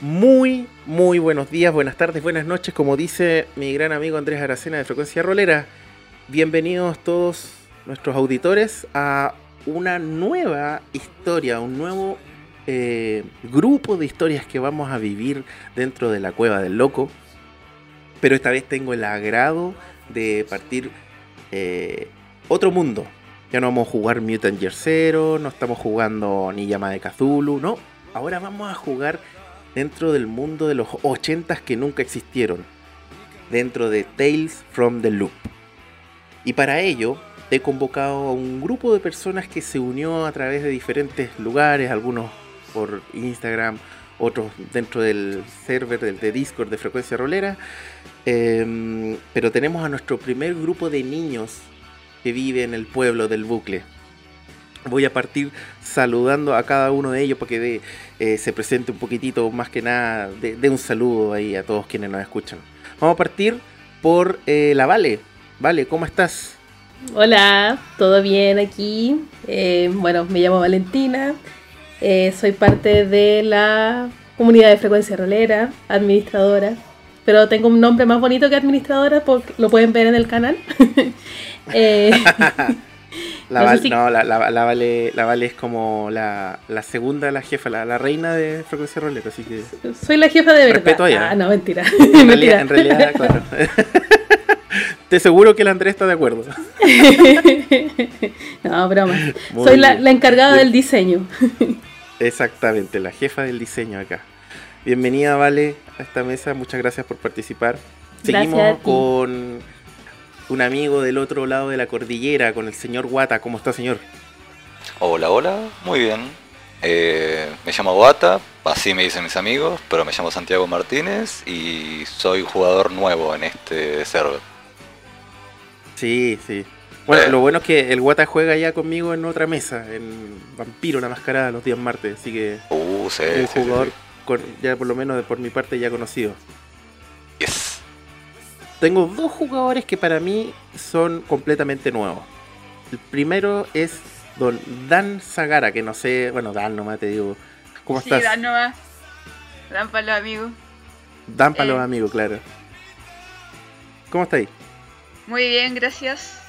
Muy, muy buenos días, buenas tardes, buenas noches, como dice mi gran amigo Andrés Aracena de Frecuencia Rolera. Bienvenidos todos nuestros auditores a una nueva historia, un nuevo eh, grupo de historias que vamos a vivir dentro de la Cueva del Loco. Pero esta vez tengo el agrado de partir eh, otro mundo. Ya no vamos a jugar Mutant Year no estamos jugando ni Llama de Cthulhu, no. Ahora vamos a jugar dentro del mundo de los 80 que nunca existieron, dentro de Tales from the Loop. Y para ello he convocado a un grupo de personas que se unió a través de diferentes lugares, algunos por Instagram, otros dentro del server del de Discord de Frecuencia Rolera. Em, pero tenemos a nuestro primer grupo de niños que vive en el pueblo del bucle. Voy a partir saludando a cada uno de ellos para que eh, se presente un poquitito, más que nada, de, un saludo ahí a todos quienes nos escuchan. Vamos a partir por eh, la Vale. Vale, ¿cómo estás? Hola, ¿todo bien aquí? Eh, bueno, me llamo Valentina, soy parte de la comunidad de frecuencia rolera, administradora, pero tengo un nombre más bonito que administradora, porque lo pueden ver en el canal. La, no, la, la, vale, la Vale es como la, segunda, la jefa, la, reina de frecuencia roleta, así que. Soy la jefa de verdad. Respeto Ah, no, mentira. En, Realidad, en realidad, claro. Te seguro que el Andrés está de acuerdo. no, broma. Soy la, encargada del diseño. Exactamente, la jefa del diseño acá. Bienvenida, Vale, a esta mesa. Muchas gracias por participar. Seguimos con un amigo del otro lado de la cordillera, con el señor Guata. ¿Cómo está, señor? Hola, hola, muy bien. Eh, me llamo Guata, así me dicen mis amigos, pero me llamo Santiago Martínez y soy jugador nuevo en este server. Sí, sí. Bueno, eh. lo bueno es que el Guata juega ya conmigo en otra mesa, en Vampiro, la mascarada, los días martes, así que uh, sí, un jugador ya por lo menos por mi parte ya conocido. Yes. Tengo dos jugadores que para mí son completamente nuevos. El primero es don Dan Zagara, que no sé, bueno, Dan nomás te digo. ¿Cómo sí, estás? Dan nomás. Dan para los amigos. Dan para los eh. amigos, claro. ¿Cómo estáis? Muy bien, gracias.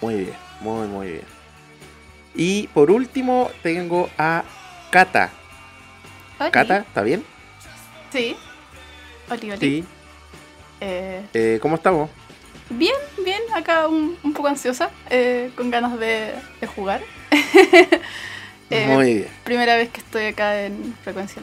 Muy bien, muy, muy bien. Y por último tengo a Kata. Kata, ¿está bien? Sí. Oli, oli. Sí. Eh, eh, ¿Cómo estamos? Bien, bien, acá un, poco ansiosa, eh, con ganas de, jugar. Muy bien. Primera vez que estoy acá en frecuencia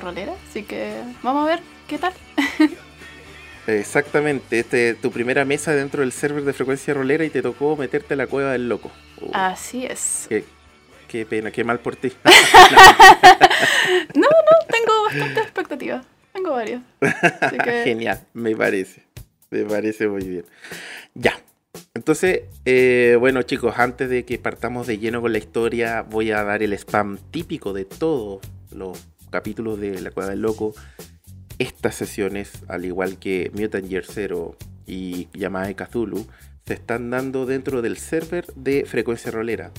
rolera, así que vamos a ver qué tal. Exactamente, este tu primera mesa dentro del server de frecuencia rolera y te tocó meterte a la cueva del loco. Uh. Así es. Qué, pena, qué mal por ti. no, no, tengo bastante expectativa. Tengo varios. Genial, me parece. Me parece muy bien. Ya. Entonces, eh, bueno chicos, antes de que partamos de lleno con la historia, voy a dar el spam típico de todos los capítulos de La Cueva del Loco. Estas sesiones, al igual que Mutant Year Zero y Yamaha de Cthulhu, se están dando dentro del server de Frecuencia Rolera.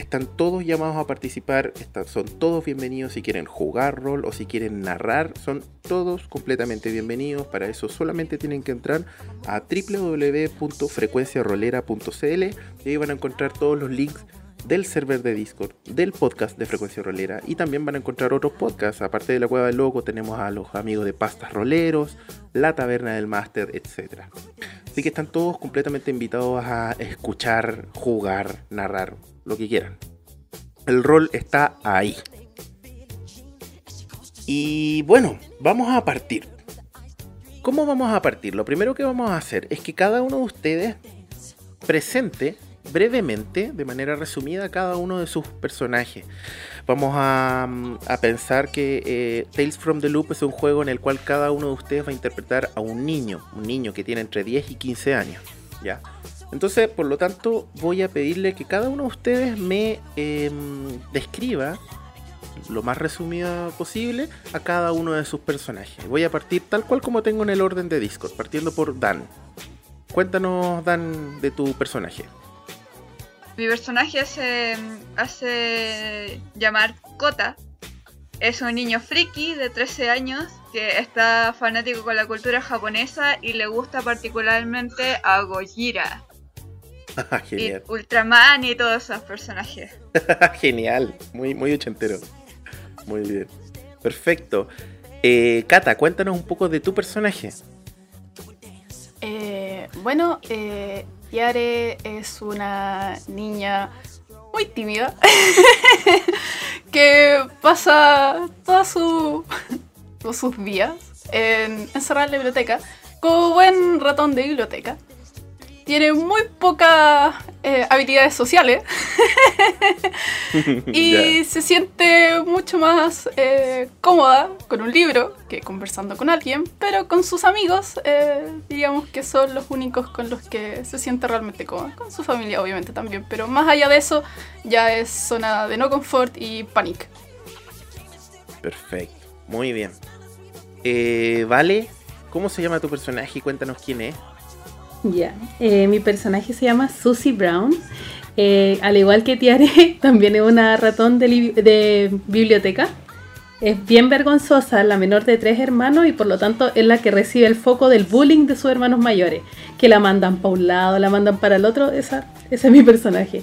Están todos llamados a participar, son todos bienvenidos si quieren jugar rol o si quieren narrar, son todos completamente bienvenidos. Para eso solamente tienen que entrar a www.frecuenciarolera.cl y ahí van a encontrar todos los links del server de Discord, del podcast de Frecuencia Rolera y también van a encontrar otros podcasts. Aparte de la Cueva del Loco tenemos a los amigos de Pastas Roleros, La Taberna del Máster, etc. Así que están todos completamente invitados a escuchar, jugar, narrar lo que quieran. El rol está ahí. Y bueno, vamos a partir. ¿Cómo vamos a partir? Lo primero que vamos a hacer es que cada uno de ustedes presente brevemente, de manera resumida, cada uno de sus personajes. Vamos a, pensar que eh, Tales from the Loop es un juego en el cual cada uno de ustedes va a interpretar a un niño, un niño que tiene entre 10 y 15 años. ¿ya? Entonces, por lo tanto, voy a pedirle que cada uno de ustedes me em, describa lo más resumido posible a cada uno de sus personajes. Voy a partir tal cual como tengo en el orden de Discord, partiendo por Dan. Cuéntanos, Dan, de tu personaje. Mi personaje se hace llamar Kota es un niño friki de 13 años que está fanático con la cultura japonesa y le gusta particularmente a Gojira. Y Genial. Ultraman y todos esos personajes. Genial. Muy, muy ochentero. Muy bien. Perfecto. Eh, Cata, cuéntanos un poco de tu personaje. Eh, bueno, eh, Yare es una niña muy tímida que pasa toda su, todos sus días en, encerrada en la biblioteca como buen ratón de biblioteca. Tiene muy pocas eh, habilidades sociales y se siente mucho más eh, cómoda con un libro que conversando con alguien, pero con sus amigos, eh, digamos que son los únicos con los que se siente realmente cómoda. Con su familia, obviamente, también, pero más allá de eso, ya es zona de no confort y panic. Perfecto. Muy bien. Eh, vale, ¿cómo se llama tu personaje? Cuéntanos quién es. Ya, eh, mi personaje se llama Susie Brown. Eh, al igual que Tiare, también es una ratón de, li- de biblioteca. Es bien vergonzosa, la menor de tres hermanos y por lo tanto es la que recibe el foco del bullying de sus hermanos mayores, que la mandan para un lado, la mandan para el otro, esa, ese es mi personaje.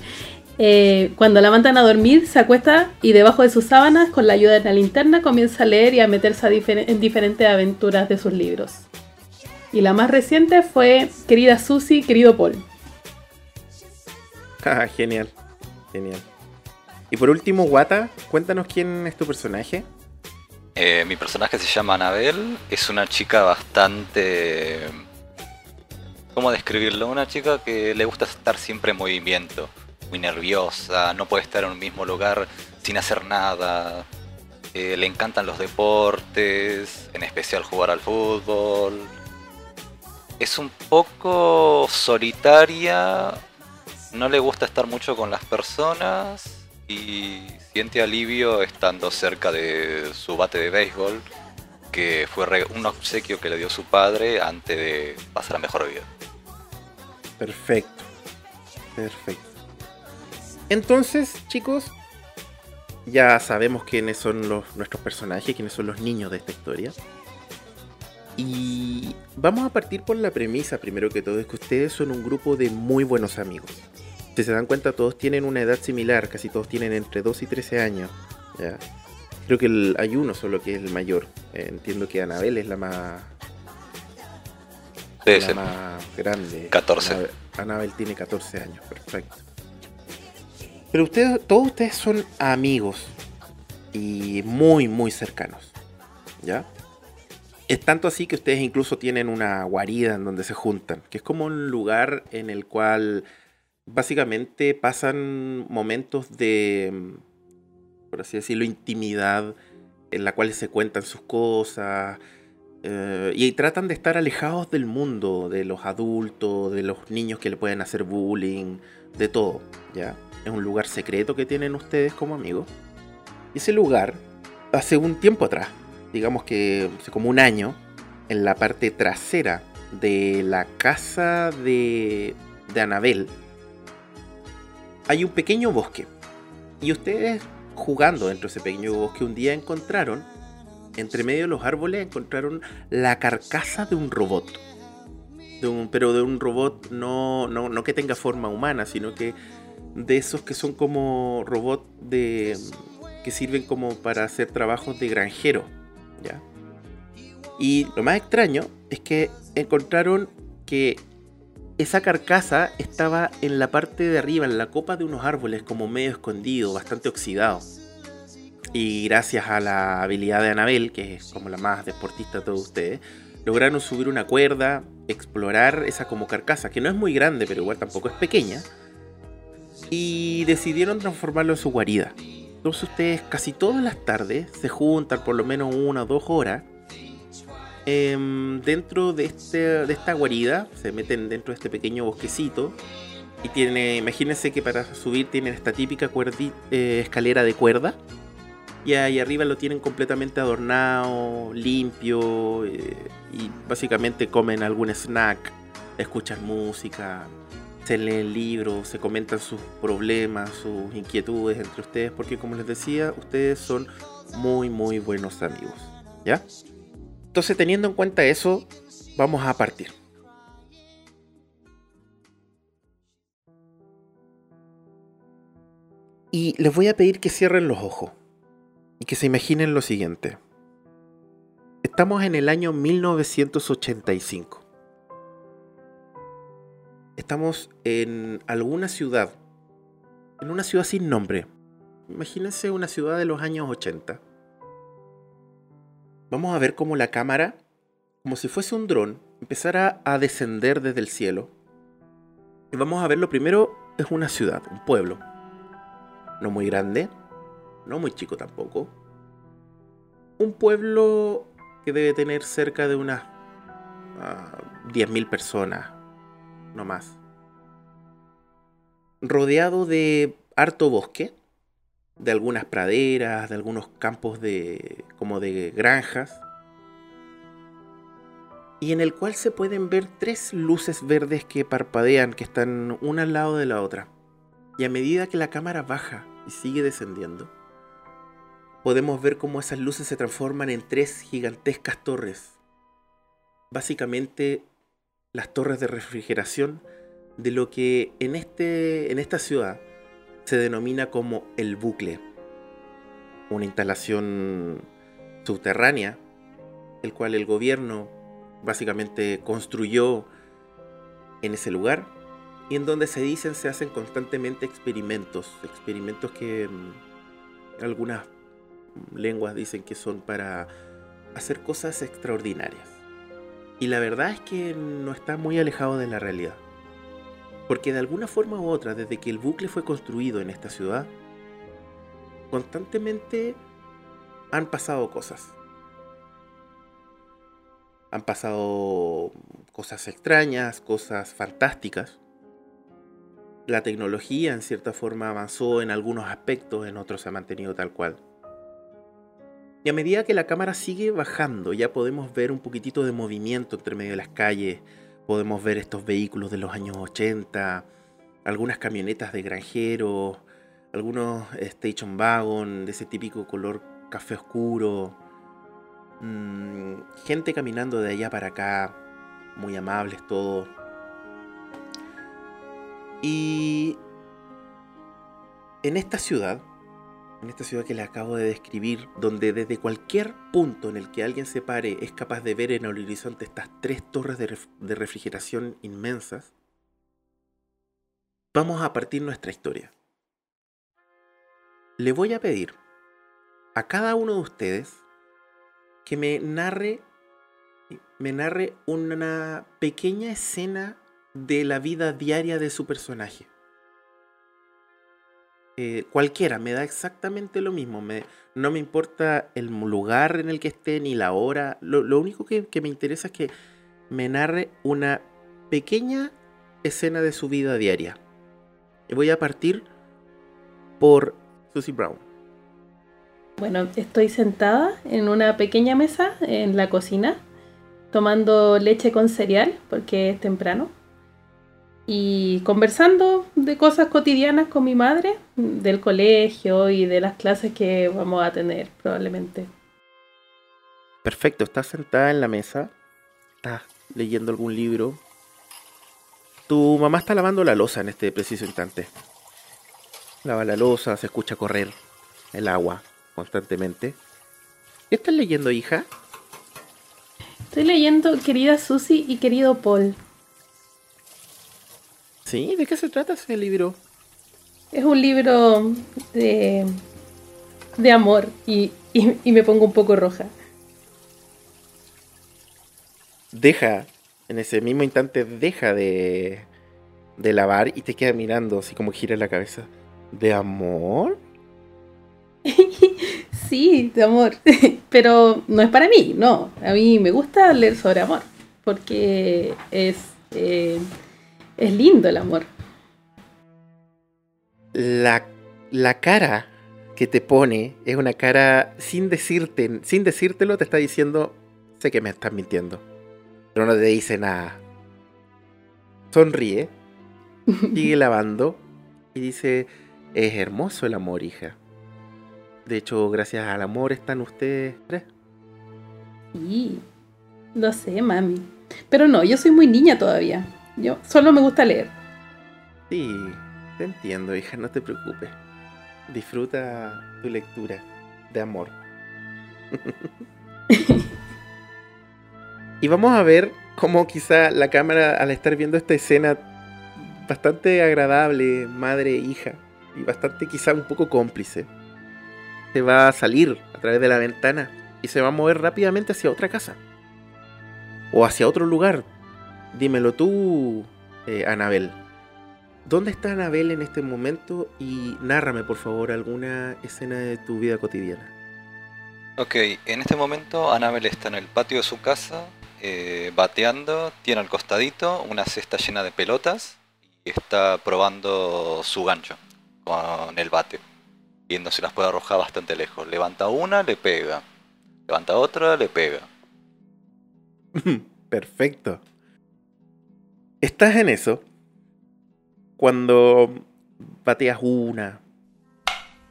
Eh, cuando la mandan a dormir, se acuesta y debajo de sus sábanas, con la ayuda de la linterna, comienza a leer y a meterse en diferentes aventuras de sus libros. Y la más reciente fue Querida Susie, querido Paul. Ah, genial. Genial. Y por último, Wata, cuéntanos quién es tu personaje. Eh, mi personaje se llama Anabel, es una chica bastante... ¿Cómo describirlo? Una chica que le gusta estar siempre en movimiento, muy nerviosa, no puede estar en un mismo lugar sin hacer nada. Eh, le encantan los deportes, en especial jugar al fútbol. Es un poco solitaria, no le gusta estar mucho con las personas y siente alivio estando cerca de su bate de béisbol, que fue un obsequio que le dio su padre antes de pasar a mejor vida. Perfecto. Perfecto. Entonces, chicos, ya sabemos quiénes son los, nuestros personajes, quiénes son los niños de esta historia. Y vamos a partir por la premisa, primero que todo, es que ustedes son un grupo de muy buenos amigos. Si se dan cuenta, todos tienen una edad similar, casi todos tienen entre 2 y 13 años. ¿ya? Creo que el- hay uno solo que es el mayor. Eh, entiendo que Anabel es la más grande. 14. Anabel, Anabel tiene 14 años, perfecto. Pero ustedes, todos ustedes son amigos y muy, muy cercanos. ¿Ya? Es tanto así que ustedes incluso tienen una guarida en donde se juntan, que es como un lugar en el cual básicamente pasan momentos de, mm, por así decirlo, intimidad, en la cual se cuentan sus cosas, eh, y tratan de estar alejados del mundo, de los adultos, de los niños que le pueden hacer bullying, de todo, ¿ya? Es un lugar secreto que tienen ustedes como amigos. Y ese lugar, hace un tiempo atrás, digamos que hace como un año, en la parte trasera de la casa de, de Anabel, hay un pequeño bosque. Y ustedes jugando dentro de ese pequeño bosque un día encontraron, entre medio de los árboles, encontraron la carcasa de un robot. Pero de un robot no, no, no que tenga forma humana, sino que de esos que son como robots de, que sirven como para hacer trabajos de granjero. Y lo más extraño es que encontraron que esa carcasa estaba en la parte de arriba, en la copa de unos árboles, como medio escondido, bastante oxidado. Y gracias a la habilidad de Anabel, que es como la más deportista de todos ustedes, lograron subir una cuerda, explorar esa como carcasa, que no es muy grande, pero igual tampoco es pequeña. Y decidieron transformarlo en su guarida. Entonces ustedes casi todas las tardes se juntan por lo menos una o dos horas em, dentro de, este, de esta guarida, se meten dentro de este pequeño bosquecito y tiene, imagínense que para subir tienen esta típica eh, escalera de cuerda y ahí arriba lo tienen completamente adornado, limpio eh, y básicamente comen algún snack escuchan música, se leen libros, se comentan sus problemas, sus inquietudes entre ustedes, porque como les decía, ustedes son muy, muy buenos amigos. ¿Ya? Entonces, teniendo en cuenta eso, vamos a partir. Y les voy a pedir que cierren los ojos y que se imaginen lo siguiente. Estamos en el año 1985. Estamos en alguna ciudad, en una ciudad sin nombre. Imagínense una ciudad de los años 80. Vamos a ver cómo la cámara, como si fuese un dron, empezara a descender desde el cielo. Y vamos a ver lo primero, es una ciudad, un pueblo. No muy grande, no muy chico tampoco. Un pueblo que debe tener cerca de unas 10.000 ah, personas, no más. Rodeado de harto bosque, de algunas praderas, de algunos campos de como de granjas, y en el cual se pueden ver tres luces verdes que parpadean, que están una al lado de la otra. Y a medida que la cámara baja y sigue descendiendo, podemos ver cómo esas luces se transforman en tres gigantescas torres. Básicamente las torres de refrigeración de lo que en, este, en esta ciudad se denomina como el bucle. Una instalación subterránea, el cual el gobierno básicamente construyó en ese lugar y en donde se dicen se hacen constantemente experimentos, experimentos que mm, algunas lenguas dicen que son para hacer cosas extraordinarias. Y la verdad es que no está muy alejado de la realidad. Porque de alguna forma u otra, desde que el bucle fue construido en esta ciudad, constantemente han pasado cosas. Han pasado cosas extrañas, cosas fantásticas. La tecnología en cierta forma avanzó en algunos aspectos, en otros se ha mantenido tal cual. Y a medida que la cámara sigue bajando, ya podemos ver un poquitito de movimiento entre medio de las calles, podemos ver estos vehículos de los años 80, algunas camionetas de granjeros, algunos station wagon de ese típico color café oscuro, mm, gente caminando de allá para acá, muy amables todos. Y en esta ciudad, en esta ciudad que le acabo de describir, donde desde cualquier punto en el que alguien se pare es capaz de ver en el horizonte estas tres torres de, de refrigeración inmensas, vamos a partir nuestra historia. Le voy a pedir a cada uno de ustedes que me narre me narre una pequeña escena de la vida diaria de su personaje. Eh, cualquiera, me da exactamente lo mismo. No me importa el lugar en el que esté ni la hora. Lo, único que, que, me interesa es que me narre una pequeña escena de su vida diaria. Y voy a partir por Susie Brown. Bueno, estoy sentada en una pequeña mesa en la cocina, tomando leche con cereal porque es temprano y conversando de cosas cotidianas con mi madre, del colegio y de las clases que vamos a tener probablemente. Perfecto, estás sentada en la mesa, estás leyendo algún libro. Tu mamá está lavando la losa en este preciso instante. Lava la losa, se escucha correr el agua constantemente. ¿Qué estás leyendo, hija? Estoy leyendo Querida Susie y Querido Paul ¿Sí? ¿De qué se trata ese libro? Es un libro de, de amor y, me pongo un poco roja. Deja, en ese mismo instante, deja de, de lavar y te queda mirando así como gira la cabeza. ¿De amor? sí, de amor. Pero no es para mí, no. A mí me gusta leer sobre amor. Porque es... Eh, es lindo el amor. La, la cara que te pone es una cara sin decirte, sin decírtelo, te está diciendo, sé que me estás mintiendo. Pero no te dice nada. sonríe, sigue lavando y dice, es hermoso el amor, hija. De hecho, gracias al amor están ustedes tres. Sí, lo sé, mami. Pero no, yo soy muy niña todavía. Yo solo me gusta leer. Sí, te entiendo, hija, no te preocupes. Disfruta tu lectura de amor. y vamos a ver cómo quizá la cámara, al estar viendo esta escena bastante agradable, madre e hija, y bastante quizá un poco cómplice, se va a salir a través de la ventana y se va a mover rápidamente hacia otra casa. O hacia otro lugar. Dímelo tú, eh, Anabel. ¿Dónde está Anabel en este momento? Y nárrame, por favor, alguna escena de tu vida cotidiana. Ok, en este momento Anabel está en el patio de su casa, eh, bateando, tiene al costadito una cesta llena de pelotas y está probando su gancho con el bate, viendo si las puede arrojar bastante lejos. Levanta una, le pega. Levanta otra, le pega. Perfecto. Estás en eso cuando bateas una,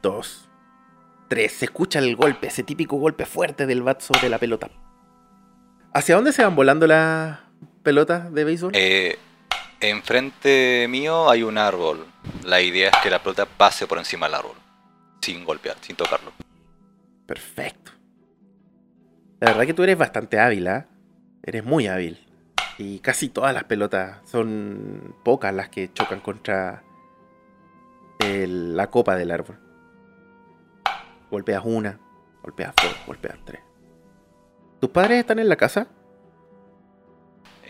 dos, tres. Se escucha el golpe, ese típico golpe fuerte del bat sobre la pelota. ¿Hacia dónde se van volando las pelotas de béisbol? Eh, enfrente mío hay un árbol. La idea es que la pelota pase por encima del árbol, sin golpear, sin tocarlo. Perfecto. La verdad que tú eres bastante hábil, ¿ah? Eres muy hábil. Y casi todas las pelotas son pocas las que chocan contra el- la copa del árbol. Golpeas una, golpeas dos, golpeas tres. ¿Tus padres están en la casa?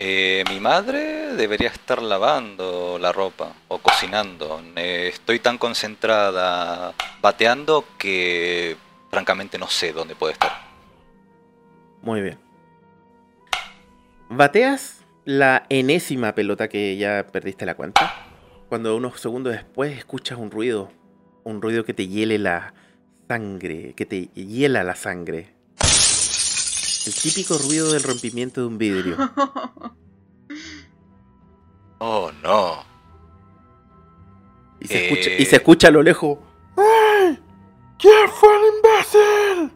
Eh, mi madre debería estar lavando la ropa o cocinando. Eh, estoy tan concentrada bateando que francamente no sé dónde puede estar. Muy bien. Bateas la enésima pelota que ya perdiste la cuenta. Cuando unos segundos después escuchas un ruido. Un ruido que te hiele la sangre. Que te hiela la sangre. El típico ruido del rompimiento de un vidrio. Oh, no. Y se, Eh. escucha, y se escucha a lo lejos. ¡Ay! ¿Quién fue el imbécil?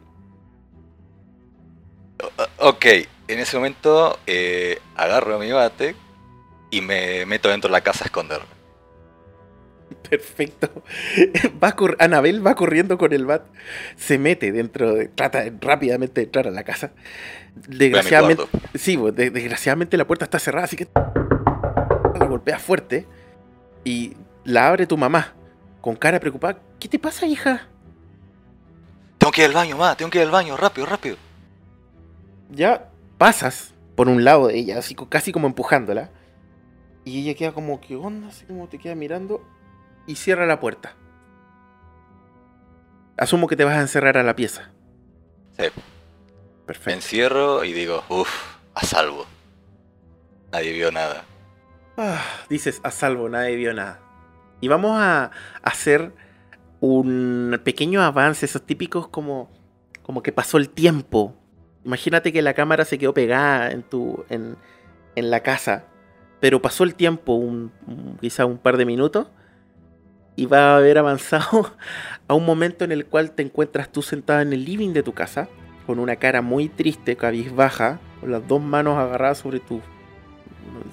Ok, en ese momento eh, agarro mi bate y me meto dentro de la casa a esconderme. Perfecto. Va Anabel va corriendo con el bat. Se mete dentro. de- trata rápidamente de entrar a la casa. Desgraciadamente. Sí, pues, de- desgraciadamente la puerta está cerrada, así que. La golpea fuerte. Y la abre tu mamá. Con cara preocupada. ¿Qué te pasa, hija? Tengo que ir al baño, ma, tengo que ir al baño, rápido, rápido. Ya pasas por un lado de ella, así casi como empujándola. Y ella queda como, ¿qué onda? Así como te queda mirando. Y cierra la puerta. Asumo que te vas a encerrar a la pieza. Sí. Me Perfecto. encierro y digo, uff, a salvo. Nadie vio nada. Ah, dices, a salvo, nadie vio nada. Y vamos a hacer un pequeño avance, esos típicos como, como que pasó el tiempo. Imagínate que la cámara se quedó pegada en, tu, en, en la casa, pero pasó el tiempo, un, quizá un par de minutos, y va a haber avanzado a un momento en el cual te encuentras tú sentada en el living de tu casa, con una cara muy triste, cabizbaja, con las dos manos agarradas sobre tu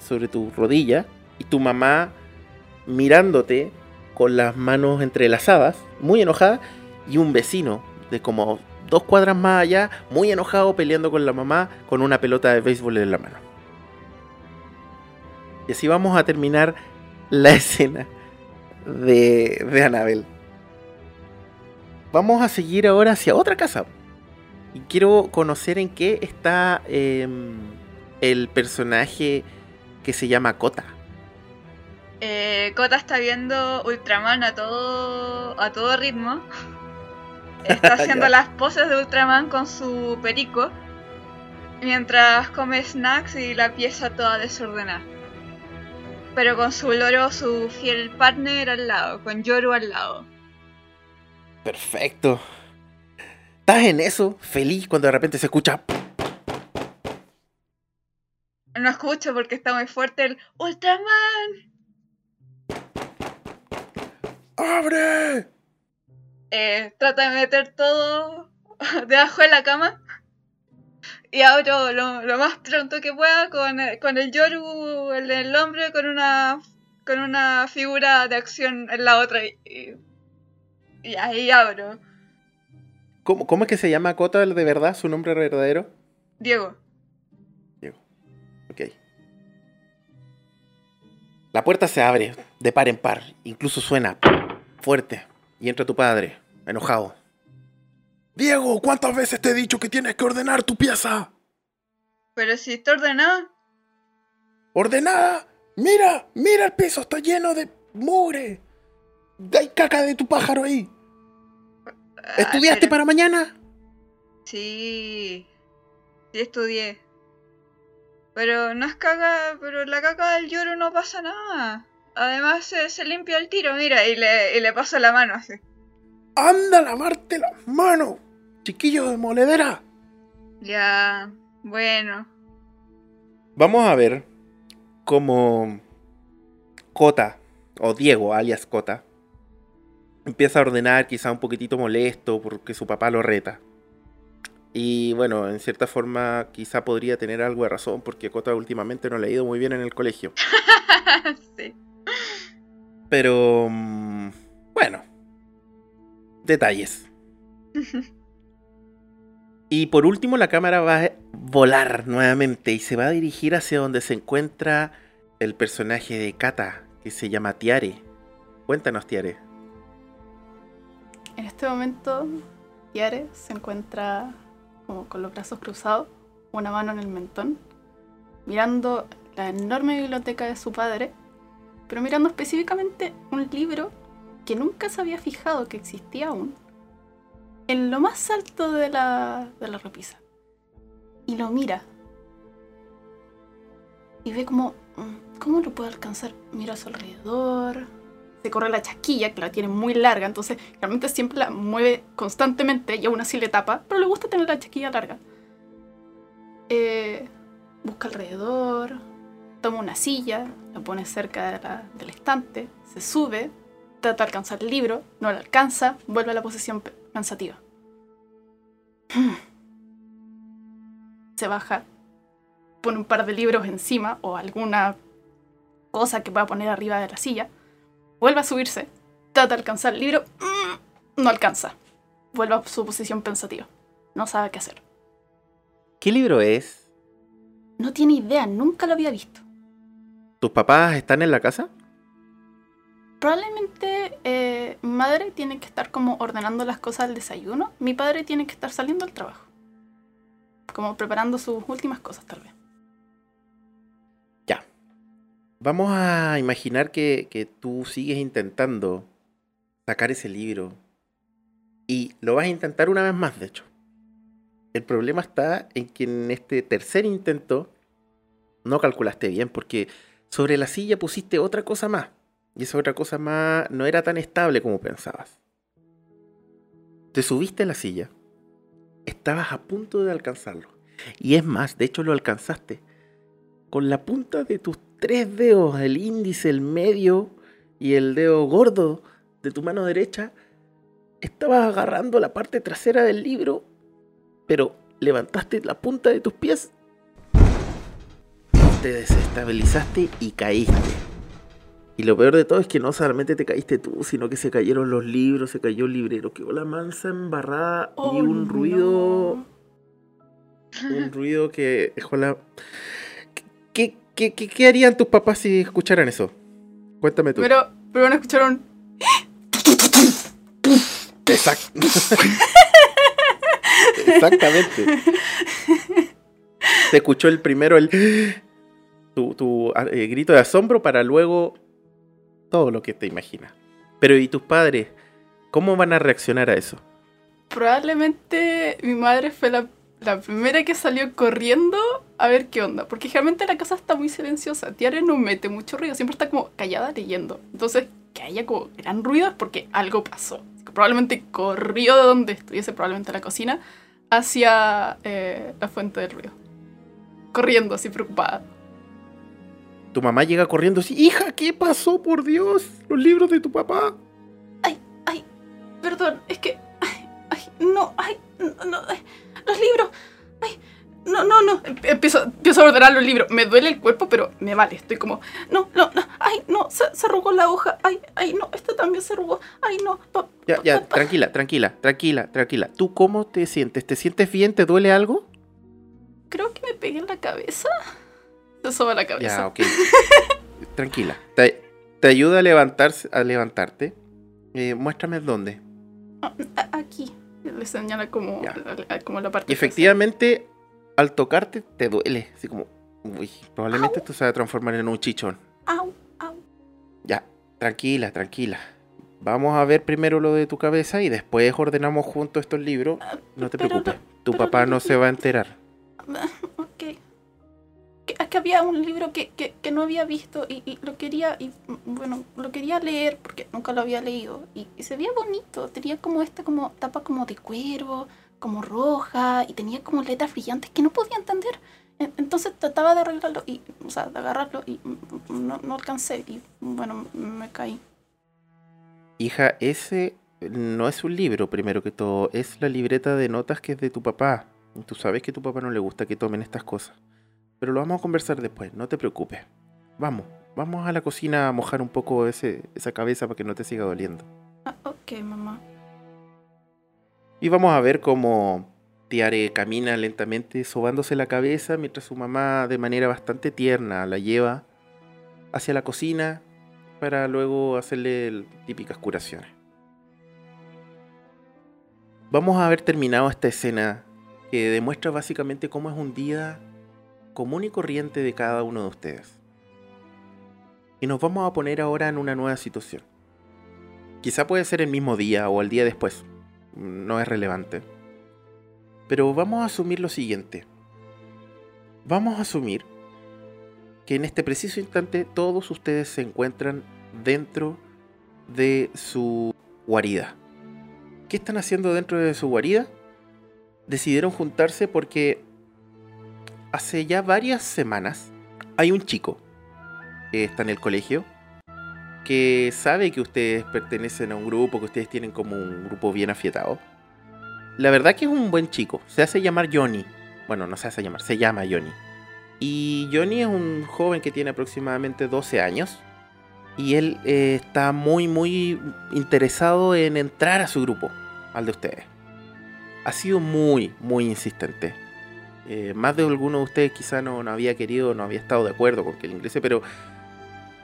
sobre tu rodilla y tu mamá mirándote con las manos entrelazadas, muy enojada, y un vecino de como dos cuadras más allá, muy enojado, peleando con la mamá con una pelota de béisbol en la mano. Y así vamos a terminar la escena de, de Anabel. Vamos a seguir ahora hacia otra casa. Y quiero conocer en qué está em, el personaje que se llama Kota. Eh, Kota está viendo Ultraman a todo, a todo ritmo. Está haciendo las poses de Ultraman con su perico. Mientras come snacks y la pieza toda desordenada. Pero con su loro, su fiel partner al lado, con Yoru al lado. Perfecto. Estás en eso, feliz, cuando de repente se escucha. no escucha porque está muy fuerte el Ultraman. ¡Abre! Eh, trata de meter todo debajo de la cama. Y abro lo, lo más pronto que pueda con el, con el Yoru, el del hombre, con una con una figura de acción en la otra. Y, y ahí abro. ¿Cómo, ¿Cómo es que se llama Kota de verdad? ¿Su nombre verdadero? Diego. Ok. La puerta se abre de par en par. Incluso suena fuerte. Y entra tu padre, enojado. Diego, ¿cuántas veces te he dicho que tienes que ordenar tu pieza? Pero si está ordenado. ¿Ordenada? Mira, mira el piso, está lleno de mugre. Hay caca de tu pájaro ahí. Ah, ¿Estudiaste pero- para mañana? Sí. Sí estudié. Pero no es caca, pero la caca del lloro no pasa nada. Además se, se limpia el tiro, mira, y le, y le paso la mano así. Anda a lavarte las manos, chiquillo de moledera. Ya, bueno. Vamos a ver cómo Cota, o Diego, alias Cota, empieza a ordenar, quizá un poquitito molesto porque su papá lo reta. Y bueno, en cierta forma quizá podría tener algo de razón porque Cota últimamente no le ha ido muy bien en el colegio. sí. Pero... mm, bueno. Detalles. Y por último la cámara va a volar nuevamente y se va a dirigir hacia donde se encuentra el personaje de Kata, que se llama Tiare. Cuéntanos, Tiare. En este momento, Yare se encuentra como con los brazos cruzados, una mano en el mentón, mirando la enorme biblioteca de su padre, pero mirando específicamente un libro que nunca se había fijado que existía aún, en lo más alto de la, de la repisa. Y lo mira. Y ve mm, ¿cómo lo puedo alcanzar? Mira a su alrededor, se corre la chasquilla, que la tiene muy larga, entonces realmente siempre la mueve constantemente y aún así le tapa, pero le gusta tener la chasquilla larga. Eh, busca alrededor, toma una silla, la pone cerca de la- del estante, se sube, trata de alcanzar el libro, no lo alcanza, vuelve a la posición pe- pensativa. Se baja, pone un par de libros encima o alguna cosa que pueda poner arriba de la silla Vuelve a subirse. Trata de alcanzar el libro. mm, No alcanza. Vuelve a su posición pensativa. No sabe qué hacer. ¿Qué libro es? No tiene idea, nunca lo había visto. ¿Tus papás están en la casa? Probablemente eh, mi madre tiene que estar como ordenando las cosas del desayuno. Mi padre tiene que estar saliendo al trabajo. Como preparando sus últimas cosas, tal vez. Ya. Vamos a imaginar que, que tú sigues intentando sacar ese libro. Y lo vas a intentar una vez más, de hecho. El problema está en que en este tercer intento no calculaste bien, porque sobre la silla pusiste otra cosa más. Y esa otra cosa más no era tan estable como pensabas. Te subiste a la silla. Estabas a punto de alcanzarlo. Y es más, de hecho lo alcanzaste. Con la punta de tus tres dedos, el índice, el medio y el dedo gordo de tu mano derecha, estabas agarrando la parte trasera del libro, pero levantaste la punta de tus pies, te desestabilizaste y caíste. Y lo peor de todo es que no solamente te caíste tú, sino que se cayeron los libros, se cayó el librero, quedó la mansa embarrada y Oh, un no. ruido un ruido que dejó la... ¿Qué, qué, qué, qué harían tus papás si escucharan eso? Cuéntame tú. Pero, pero van a escuchar un. Exact- Exactamente. Se escuchó el primero el... Tu, tu, eh, grito de asombro para luego todo lo que te imaginas. Pero ¿y tus padres? ¿Cómo van a reaccionar a eso? Probablemente mi madre fue la, la primera que salió corriendo a ver qué onda. Porque generalmente la casa está muy silenciosa. Tiare no mete mucho ruido, siempre está como callada leyendo. Entonces, que haya como gran ruido es porque algo pasó. Probablemente corrió de donde estuviese, probablemente la cocina, hacia eh, la fuente del ruido. Corriendo, así preocupada. Tu mamá llega corriendo así, hija, ¿qué pasó por Dios? Los libros de tu papá. Ay, ay, perdón, es que... Ay, ay, no, ay, no, no, ay, los libros. Ay, no, no, no. Em- Empiezo, empiezo a ordenar los libros. Me duele el cuerpo, pero me vale. Estoy como, no, no, no. Ay, no, se, se arrugó la hoja. Ay, ay, no, esta también se arrugó. Ay, no. pa- Ya, ya, pa- tranquila, tranquila, tranquila, tranquila. ¿Tú cómo te sientes? ¿Te sientes bien? ¿Te duele algo? Creo que me pegué en la cabeza. Se soba la cabeza. Ya, ok. tranquila. Te, te ayuda a levantarse, a levantarte. Eh, muéstrame dónde. A- aquí. Le señala como, Ya. a- a- como la parte Y efectivamente, al tocarte te duele. Así como, uy, probablemente esto se va a transformar en un chichón. Au, au. Ya, tranquila, tranquila. Vamos a ver primero lo de tu cabeza y después ordenamos juntos estos libros. No te Pero preocupes, tu papá no se va a enterar. Es que había un libro que, que, que no había visto y, y lo quería, y mm, bueno, lo quería leer porque nunca lo había leído. Y, y se veía bonito, tenía como esta como tapa como de cuero, como roja, y tenía como letras brillantes que no podía entender. En- Entonces trataba de arreglarlo y, o sea, de agarrarlo y mm, mm, no, no alcancé y bueno, me caí. Hija, ese no es un libro, primero que todo, es la libreta de notas que es de tu papá. Tú sabes que tu papá no le gusta que tomen estas cosas. Pero lo vamos a conversar después, no te preocupes. Vamos, vamos a la cocina a mojar un poco ese, esa cabeza para que no te siga doliendo. Ah, ok, mamá. Y vamos a ver cómo Tiare camina lentamente sobándose la cabeza mientras su mamá de manera bastante tierna la lleva hacia la cocina para luego hacerle típicas curaciones. Vamos a haber terminado esta escena que demuestra básicamente cómo es un día común y corriente de cada uno de ustedes. Y nos vamos a poner ahora en una nueva situación. Quizá puede ser el mismo día o el día después, no es relevante. Pero vamos a asumir lo siguiente. Vamos a asumir que en este preciso instante todos ustedes se encuentran dentro de su guarida. ¿Qué están haciendo dentro de su guarida? Decidieron juntarse porque hace ya varias semanas hay un chico que está en el colegio que sabe que ustedes pertenecen a un grupo, que ustedes tienen como un grupo bien afiatado. La verdad que es un buen chico. Se hace llamar Johnny. Bueno, no se hace llamar, se llama Johnny. Y Johnny es un joven que tiene aproximadamente 12 años. Y él eh, está muy, muy interesado en entrar a su grupo, al de ustedes. Ha sido muy, muy insistente. Eh, más de alguno de ustedes quizá no, no había querido, no había estado de acuerdo con que él ingrese, pero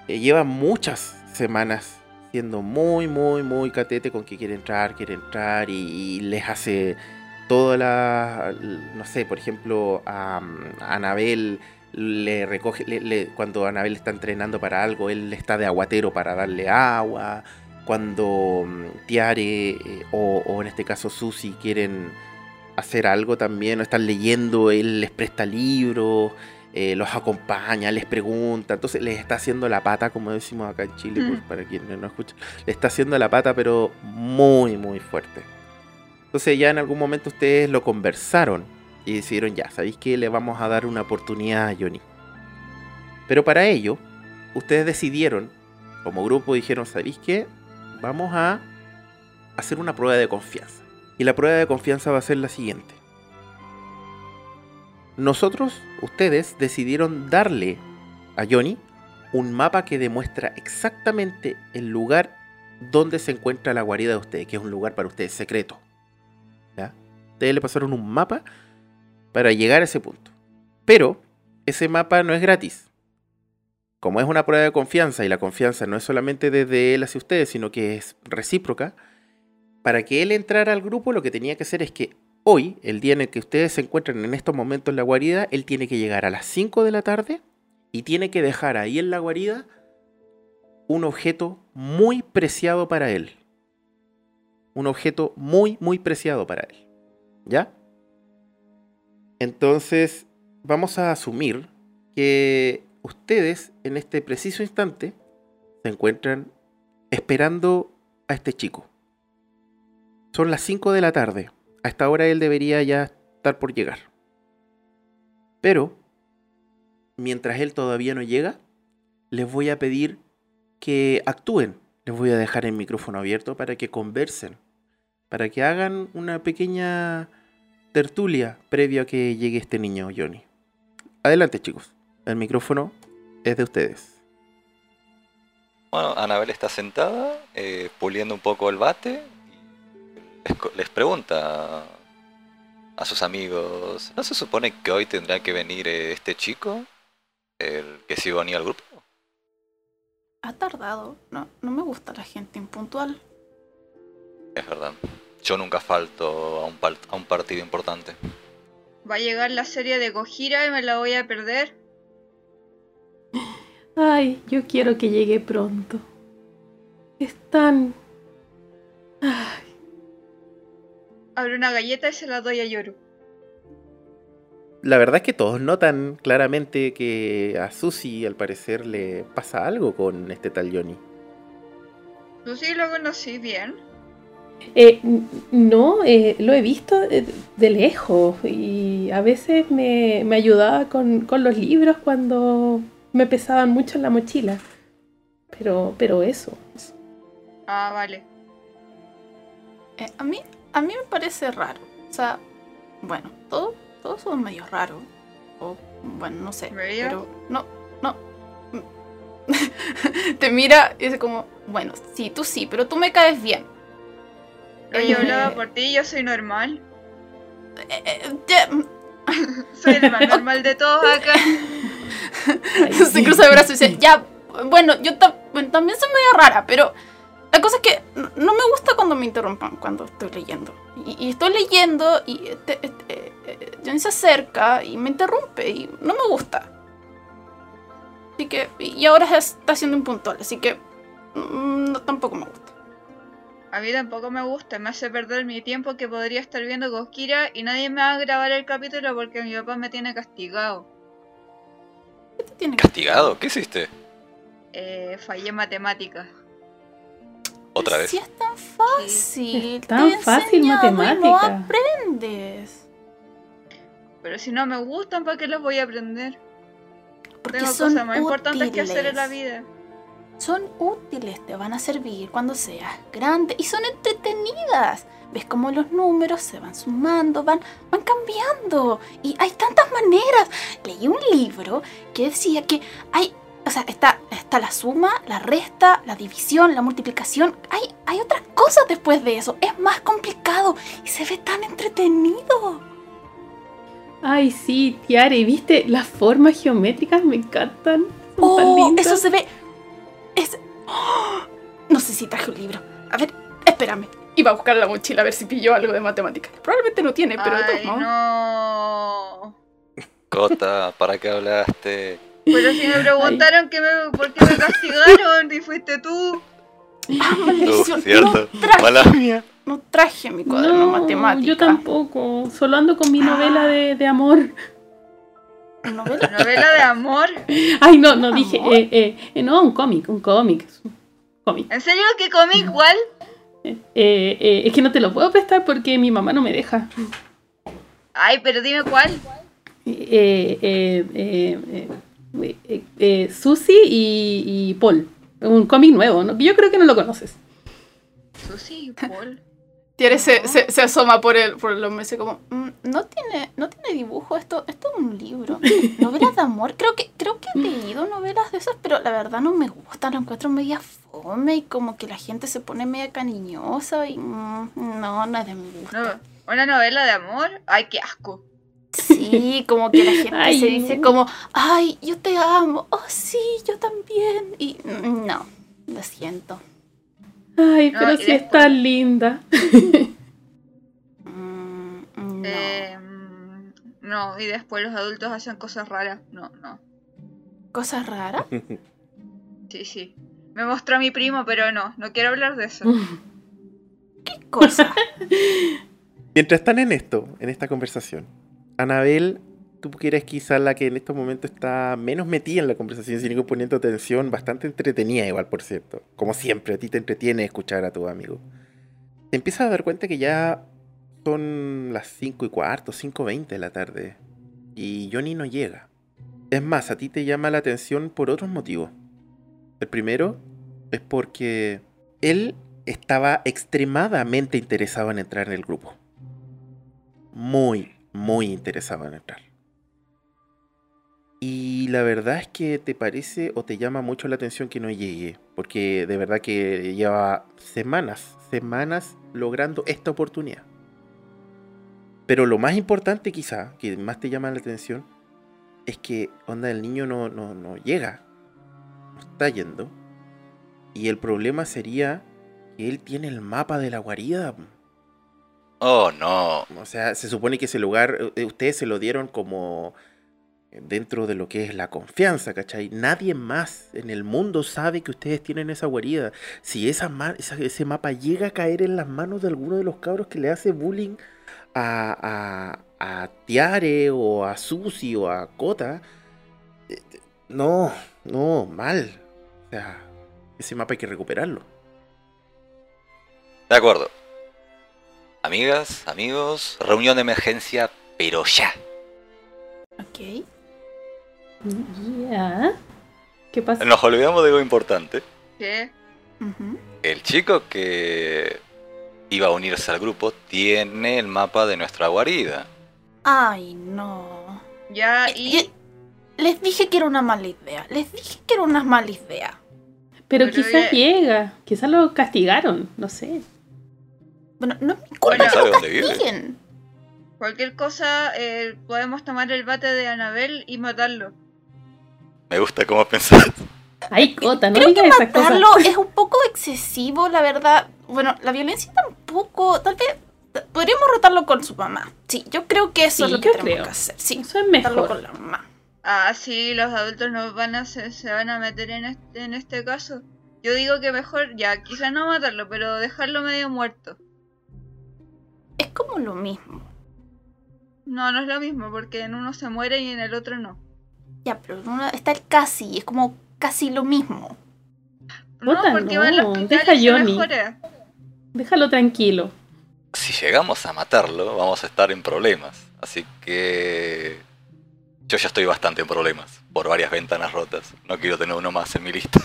eh, lleva muchas semanas siendo muy, muy, muy catete con que quiere entrar, quiere entrar y, les hace toda la, no sé, por ejemplo, a, a Anabel le recoge, cuando Anabel está entrenando para algo, él está de aguatero para darle agua, cuando mm, Tiare eh, o, o en este caso Susi quieren hacer algo también, o están leyendo, él les presta libros, eh, los acompaña, les pregunta, entonces les está haciendo la pata, como decimos acá en Chile, Mm. para quienes no escuchan, le está haciendo la pata, pero muy, muy fuerte. Entonces ya en algún momento ustedes lo conversaron y decidieron, ya, ¿sabéis que le vamos a dar una oportunidad a Johnny? Pero para ello, ustedes decidieron, como grupo, dijeron, ¿sabéis qué? Vamos a hacer una prueba de confianza. Y la prueba de confianza va a ser la siguiente. Nosotros, ustedes, decidieron darle a Johnny un mapa que demuestra exactamente el lugar donde se encuentra la guarida de ustedes, que es un lugar para ustedes secreto. Ustedes le pasaron un mapa para llegar a ese punto. Pero ese mapa no es gratis. Como es una prueba de confianza y la confianza no es solamente desde él hacia ustedes, sino que es recíproca, para que él entrara al grupo lo que tenía que hacer es que hoy, el día en el que ustedes se encuentran en estos momentos en la guarida, él tiene que llegar a las 5 de la tarde y tiene que dejar ahí en la guarida un objeto muy preciado para él. Un objeto muy, muy preciado para él. ¿Ya? Entonces, vamos a asumir que ustedes en este preciso instante se encuentran esperando a este chico. Son las 5 de la tarde. A esta hora él debería ya estar por llegar. Pero, mientras él todavía no llega, les voy a pedir que actúen. Les voy a dejar el micrófono abierto para que conversen, para que hagan una pequeña tertulia previo a que llegue este niño Johnny. Adelante chicos, el micrófono es de ustedes. Bueno, Anabel está sentada, eh, puliendo un poco el bate. Les, pregunta a sus amigos, ¿no se supone que hoy tendrá que venir eh, este chico? El que sí venía al grupo. Ha tardado. No, no me gusta la gente impuntual. Es verdad. Yo nunca falto a un, a un partido importante. Va a llegar la serie de Gojira y me la voy a perder. Ay, yo quiero que llegue pronto. Es tan... Ay, Abro una galleta y se la doy a Yoru. La verdad es que todos notan claramente que a Susi al parecer le pasa algo con este tal Johnny. ¿Tú sí lo conocí bien? Eh, no, eh, lo he visto eh, de lejos y a veces me, me ayudaba con, con los libros cuando me pesaban mucho en la mochila. Pero, pero eso. Ah, vale. Eh, a mí, a mí me parece raro. O sea, bueno, todo, todos son medio raros. O, bueno, no sé. ¿Veía? Pero, no, no. Te mira y dice como, bueno, sí, tú sí, pero tú me caes bien. Yo Eh. hablaba por ti, yo soy normal. Eh, eh, Soy el más normal de todos acá. Se cruza de brazos y dice, ya, bueno, yo ta- bueno, también soy medio rara, pero la cosa es que no me gusta cuando me interrumpan cuando estoy leyendo. Y, y estoy leyendo y este, este, eh, Johnny se acerca y me interrumpe y no me gusta. Así que, y ahora está siendo impuntual, así que mm, no, tampoco me gusta. A mí tampoco me gusta, me hace perder mi tiempo que podría estar viendo Gojira y nadie me va a grabar el capítulo porque mi papá me tiene castigado. ¿Qué te tiene ¿Castigado? ¿Qué hiciste? Eh, fallé matemáticas. ¿Otra vez? Si es tan fácil, Es tan te fácil y no matemática. aprendes. Pero si no me gustan, ¿para qué los voy a aprender? Porque Tengo son cosas más importantes que hacer en la útiles. vida. Son útiles, te van a servir cuando seas grande y son entretenidas. Ves cómo los números se van sumando, van, van cambiando y hay tantas maneras. Leí un libro que decía que hay, o sea, está, está la suma, la resta, la división, la multiplicación. Hay, hay otras cosas después de eso. Es más complicado y se ve tan entretenido. Ay, sí, Tiare, ¿viste? Las formas geométricas me encantan. Son tan Oh, lindas. eso se ve. Es. ¡Oh! No sé si traje un libro. A ver, espérame. Iba a buscar la mochila a ver si pilló algo de matemáticas. Probablemente no tiene, pero de todos Ay, modos. no. Cota, ¿para qué hablaste? Pero si me preguntaron que me, por qué me castigaron y fuiste tú. Ah, maldición. cierto. No traje, Mala mía. no traje mi cuaderno No, matemática. yo tampoco. Solo ando con mi novela de, de amor. Novela. Novela de amor. Ay, no, no dije. Eh, eh, eh, no, un cómic, un cómic. cómic. ¿En serio que comí igual? Eh, eh, es que no te lo puedo prestar porque mi mamá no me deja. Ay, pero dime cuál. Eh, eh, eh, eh, eh, Susie y, y Paul. Un cómic nuevo, ¿no? Yo creo que no lo conoces. Susi y Paul. Tiare se, se, se asoma por el, por los meses como. "Mm, no tiene, no tiene dibujo, esto, esto es un libro. Novelas de amor. Creo que, creo que he leído novelas de esas, pero la verdad no me gustan, lo encuentro media fome y como que la gente se pone media cariñosa y mm, no, no es de mi gusto. No, ¿Una novela de amor? Ay, qué asco. Sí, como que la gente Ay, se dice no. como, ay, yo te amo, oh sí, yo también. Y mm, no, lo siento. Ay, No, pero y sí después- es tan linda. Mm, no. Eh, mm, no, y después los adultos hacen cosas raras. No, no. ¿Cosas raras? Sí, sí. Me mostró a mi primo, pero no, no quiero hablar de eso. ¿Qué cosa? Mientras están en esto, en esta conversación, Anabel, tú que eres quizá la que en estos momentos está menos metida en la conversación, sino poniendo atención, bastante entretenida igual, por cierto. Como siempre, a ti te entretiene escuchar a tu amigo. Te empiezas a dar cuenta que ya son las 5 y cuarto, 5.20 de la tarde. Y Johnny no llega. Es más, a ti te llama la atención por otros motivos. El primero es porque él estaba extremadamente interesado en entrar en el grupo. Muy, muy interesado en entrar. Y la verdad es que te parece o te llama mucho la atención que no llegue, porque de verdad que lleva semanas, semanas logrando esta oportunidad. Pero lo más importante quizá, que más te llama la atención, es que onda el niño no, no, no llega, no está yendo. Y el problema sería que él tiene el mapa de la guarida. Oh, no. O sea, se supone que ese lugar, eh, ustedes se lo dieron como dentro de lo que es la confianza, ¿cachai? Nadie más en el mundo sabe que ustedes tienen esa guarida. Si esa, esa- ese mapa llega a caer en las manos de alguno de los cabros que le hace bullying a, a, a Tiare o a Susi o a Kota, eh, eh, no, no, mal. O sea, ese mapa hay que recuperarlo. De acuerdo. Amigas, amigos, reunión de emergencia, pero ya. Ok. Ya. ¿Qué pasa? Nos olvidamos de algo importante. ¿Qué? El chico que iba a unirse al grupo tiene el mapa de nuestra guarida. Ay, no. Ya, Eh, y. eh, Les dije que era una mala idea. Les dije que era una mala idea. Pero pero quizás ya- llega. Quizás lo castigaron. No sé. Bueno, no es mi culpa que ¿Sabe lo dónde vive? castiguen. Cualquier cosa, eh, podemos tomar el bate de Anabel y matarlo. Me gusta cómo pensás. Ay, Cota, no Creo que digas esas cosas. matarlo es un poco excesivo, la verdad. Bueno, la violencia tampoco. Tal vez podríamos rotarlo con su mamá. Sí, yo creo que eso Sí, es lo que yo tenemos creo. que hacer. Sí, Eso es rotarlo mejor. con la mamá. Ah, sí, los adultos no van a se, se van a meter en este, en este caso. Yo digo que mejor, ya, quizás no matarlo, pero dejarlo medio muerto. Es como lo mismo. No, no es lo mismo, porque en uno se muere y en el otro no. Ya, pero en una- está el casi. Es como casi lo mismo. No, porque va al no, hospital deja y Johnny. mejora. Déjalo tranquilo. Si llegamos a matarlo, vamos a estar en problemas. Así que... Yo ya estoy bastante en problemas. Por varias ventanas rotas. No quiero tener uno más en mi lista.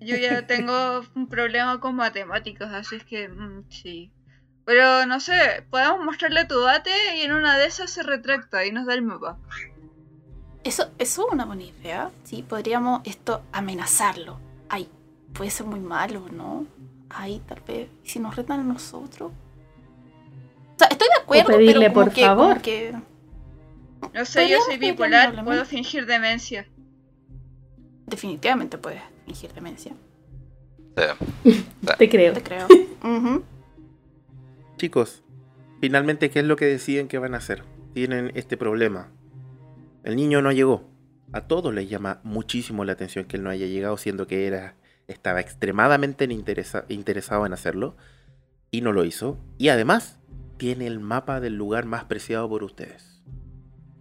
Yo ya tengo un problema con matemáticas, así es que mm, sí. Pero no sé, podemos mostrarle tu bate y en una de esas se retracta y nos da el mapa. Eso, eso es una buena idea. Sí, podríamos esto amenazarlo. Ay, puede ser muy malo, ¿no? Ay, tal vez. ¿Y si nos retan a nosotros? O sea, estoy de acuerdo, pedirle, pero como por que, como favor. que No sé, yo soy bipolar, puedo fingir demencia. definitivamente puedes fingir demencia. O sea, Te creo. Te creo. Ujú. Chicos, finalmente, ¿qué es lo que deciden que van a hacer? Tienen este problema. El niño no llegó. A todos les llama muchísimo la atención que él no haya llegado, siendo que era, estaba extremadamente interesa- interesado en hacerlo y no lo hizo. Y además, tiene el mapa del lugar más preciado por ustedes.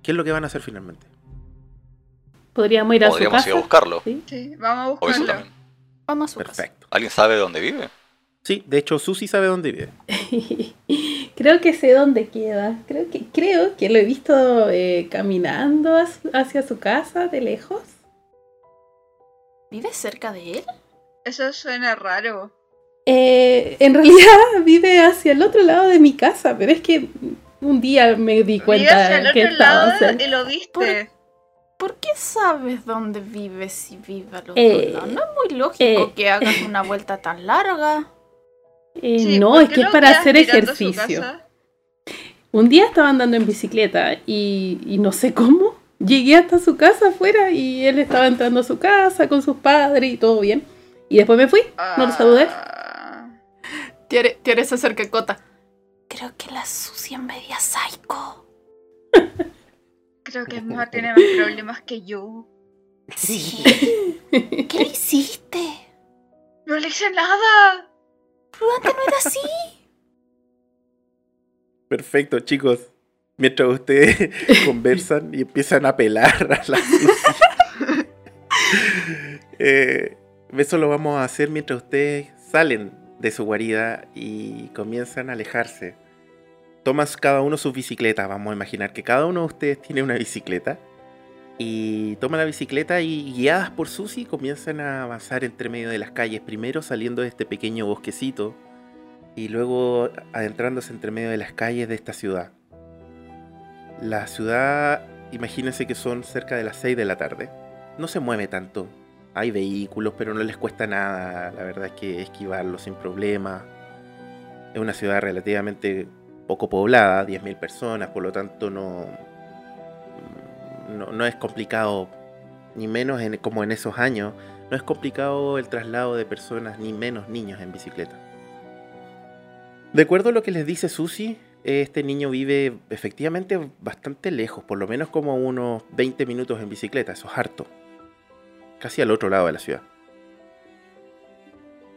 ¿Qué es lo que van a hacer finalmente? Podríamos ir a su podríamos casa. ir a buscarlo. ¿sí? Sí, vamos a buscarlo. Vamos a su casa. Perfecto. ¿Alguien sabe dónde vive? Sí, de hecho, Susi sabe dónde vive. creo que sé dónde queda. Creo que, creo que lo he visto eh, caminando hacia su casa de lejos. ¿Vives cerca de él? Eso suena raro. Eh, en realidad vive hacia el otro lado de mi casa, pero es que un día me di cuenta al que otro estaba lado cerca. y lo viste. ¿Por qué sabes dónde vive si vive al otro Eh, lado? No es muy lógico eh. que hagas una vuelta tan larga. Eh, Sí, no, ¿por es que es para hacer ejercicio. Un día estaba andando en bicicleta y, y no sé cómo. Llegué hasta su casa afuera y él estaba entrando a su casa con sus padres y todo bien. Y después me fui, no lo saludé. Ah, Tiare, Tiare se acerca a Cota. Creo que la sucia en media psycho. Creo que Mar tiene más problemas que yo. Sí. ¿Qué le hiciste? No le hice nada. No era así. Perfecto, chicos. Mientras ustedes conversan y empiezan a pelar a la. Eh, eso lo vamos a hacer mientras ustedes salen de su guarida y comienzan a alejarse. Tomas cada uno su bicicleta. Vamos a imaginar que cada uno de ustedes tiene una bicicleta. Y toman la bicicleta y guiadas por Susi comienzan a avanzar entre medio de las calles, primero saliendo de este pequeño bosquecito y luego adentrándose entre medio de las calles de esta ciudad. La ciudad, imagínense que son cerca de las 6 de la tarde. No se mueve tanto. Hay vehículos, pero no les cuesta nada, la verdad es que esquivarlos sin problema. Es una ciudad relativamente poco poblada, 10.000 personas, por lo tanto no, no, es complicado, ni menos en- como en esos años, no es complicado el traslado de personas, ni menos niños en bicicleta. De acuerdo a lo que les dice Susi, este niño vive efectivamente bastante lejos, por lo menos como unos 20 minutos en bicicleta, eso es harto. Casi al otro lado de la ciudad.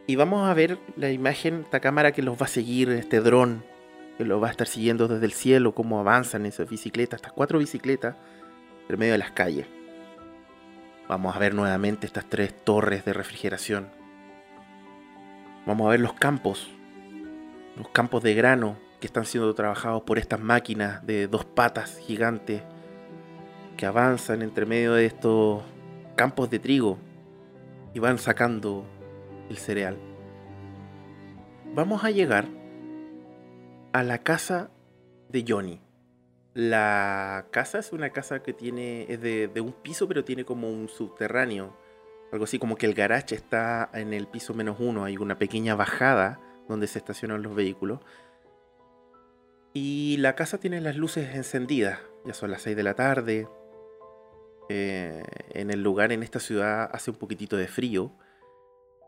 Y vamos a ver la imagen, esta cámara que los va a seguir, este dron, que los va a estar siguiendo desde el cielo, cómo avanzan esas bicicletas, estas cuatro bicicletas, en medio de las calles. Vamos a ver nuevamente estas tres torres de refrigeración. Vamos a ver los campos, los campos de grano que están siendo trabajados por estas máquinas de dos patas gigantes que avanzan entre medio de estos campos de trigo y van sacando el cereal. Vamos a llegar a la casa de Johnny. La casa es una casa que tiene, es de, un piso, pero tiene como un subterráneo. Algo así como que el garage está en el piso menos uno. Hay una pequeña bajada donde se estacionan los vehículos. Y la casa tiene las luces encendidas. Ya son las 6 de la tarde. Eh, en el lugar, en esta ciudad, hace un poquitito de frío.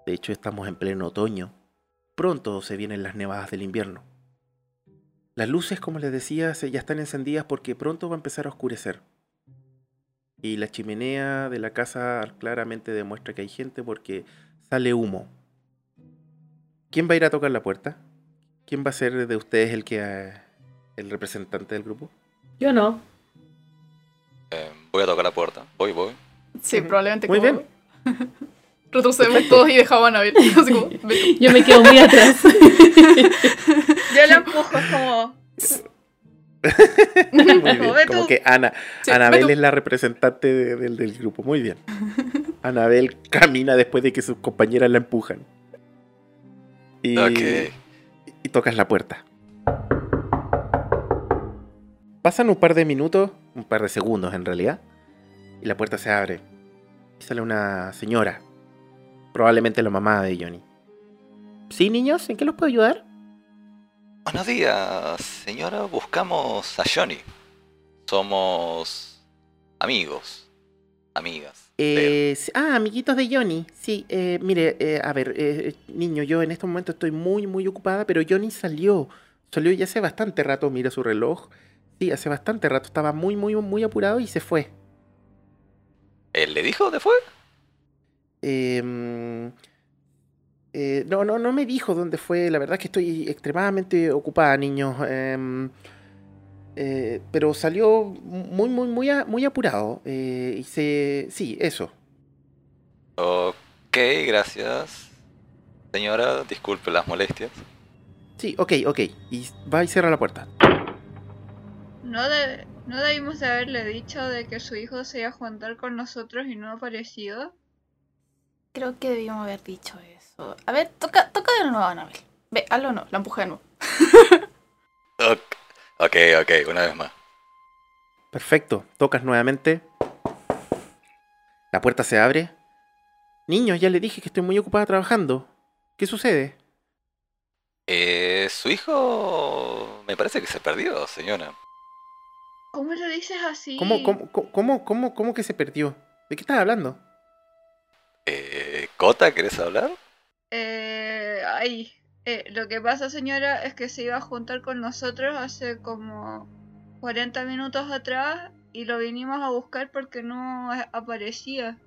De hecho, estamos en pleno otoño. Pronto se vienen las nevadas del invierno. Las luces, como les decía, ya están encendidas porque pronto va a empezar a oscurecer. Y la chimenea de la casa claramente demuestra que hay gente porque sale humo. ¿Quién va a ir a tocar la puerta? ¿Quién va a ser de ustedes el que eh, el representante del grupo? Yo no. Eh, voy a tocar la puerta. Voy, voy. Sí, probablemente Muy como bien. retrocedemos todos y dejaban a. Yo me quedo muy atrás. Yo la empujo, es como. Muy bien. Como que Ana, Sí, Anabel es la representante de- del, del grupo. Muy bien. Anabel camina después de que sus compañeras la empujan. Y, Ok. y tocas la puerta. Pasan un par de minutos, un par de segundos en realidad, y la puerta se abre. Y sale una señora, probablemente la mamá de Johnny. ¿Sí, niños? ¿En qué los puedo ayudar? Buenos días, señora. Buscamos a Johnny. Somos amigos, amigas. Eh, ah, amiguitos de Johnny. Sí, eh, mire, eh, a ver, eh, niño, yo en este momento estoy muy, muy ocupada, pero Johnny salió. Salió ya hace bastante rato, mira su reloj. Sí, hace bastante rato, estaba muy, muy, muy apurado y se fue. ¿Él le dijo dónde fue? Em, eh, no, no, no me dijo dónde fue. La verdad es que estoy extremadamente ocupada, niños. Em, eh, pero salió muy, muy, muy, a- muy apurado. eh, y se. Sí, eso. Ok, gracias. Señora, disculpe las molestias. Sí, ok, ok. Y va y cierra la puerta. No, de- no debimos de haberle dicho de que su hijo se iba a juntar con nosotros y no ha aparecido. Creo que debíamos haber dicho eso. A ver, toca, toca de nuevo, Anabel. Ve, hazlo no, la empujé de nuevo. Ok, ok, una vez más. Perfecto. Tocas nuevamente. La puerta se abre. Niños, ya le dije que estoy muy ocupada trabajando. ¿Qué sucede? Eh, su hijo me parece que se perdió, señora. ¿Cómo lo dices así? ¿Cómo, cómo, cómo, cómo, cómo, cómo que se perdió? ¿De qué estás hablando? Eh, Cota, ¿querés hablar? Eh, ay, eh, lo que pasa, señora, es que se iba a juntar con nosotros hace como 40 minutos atrás y lo vinimos a buscar porque no aparecía.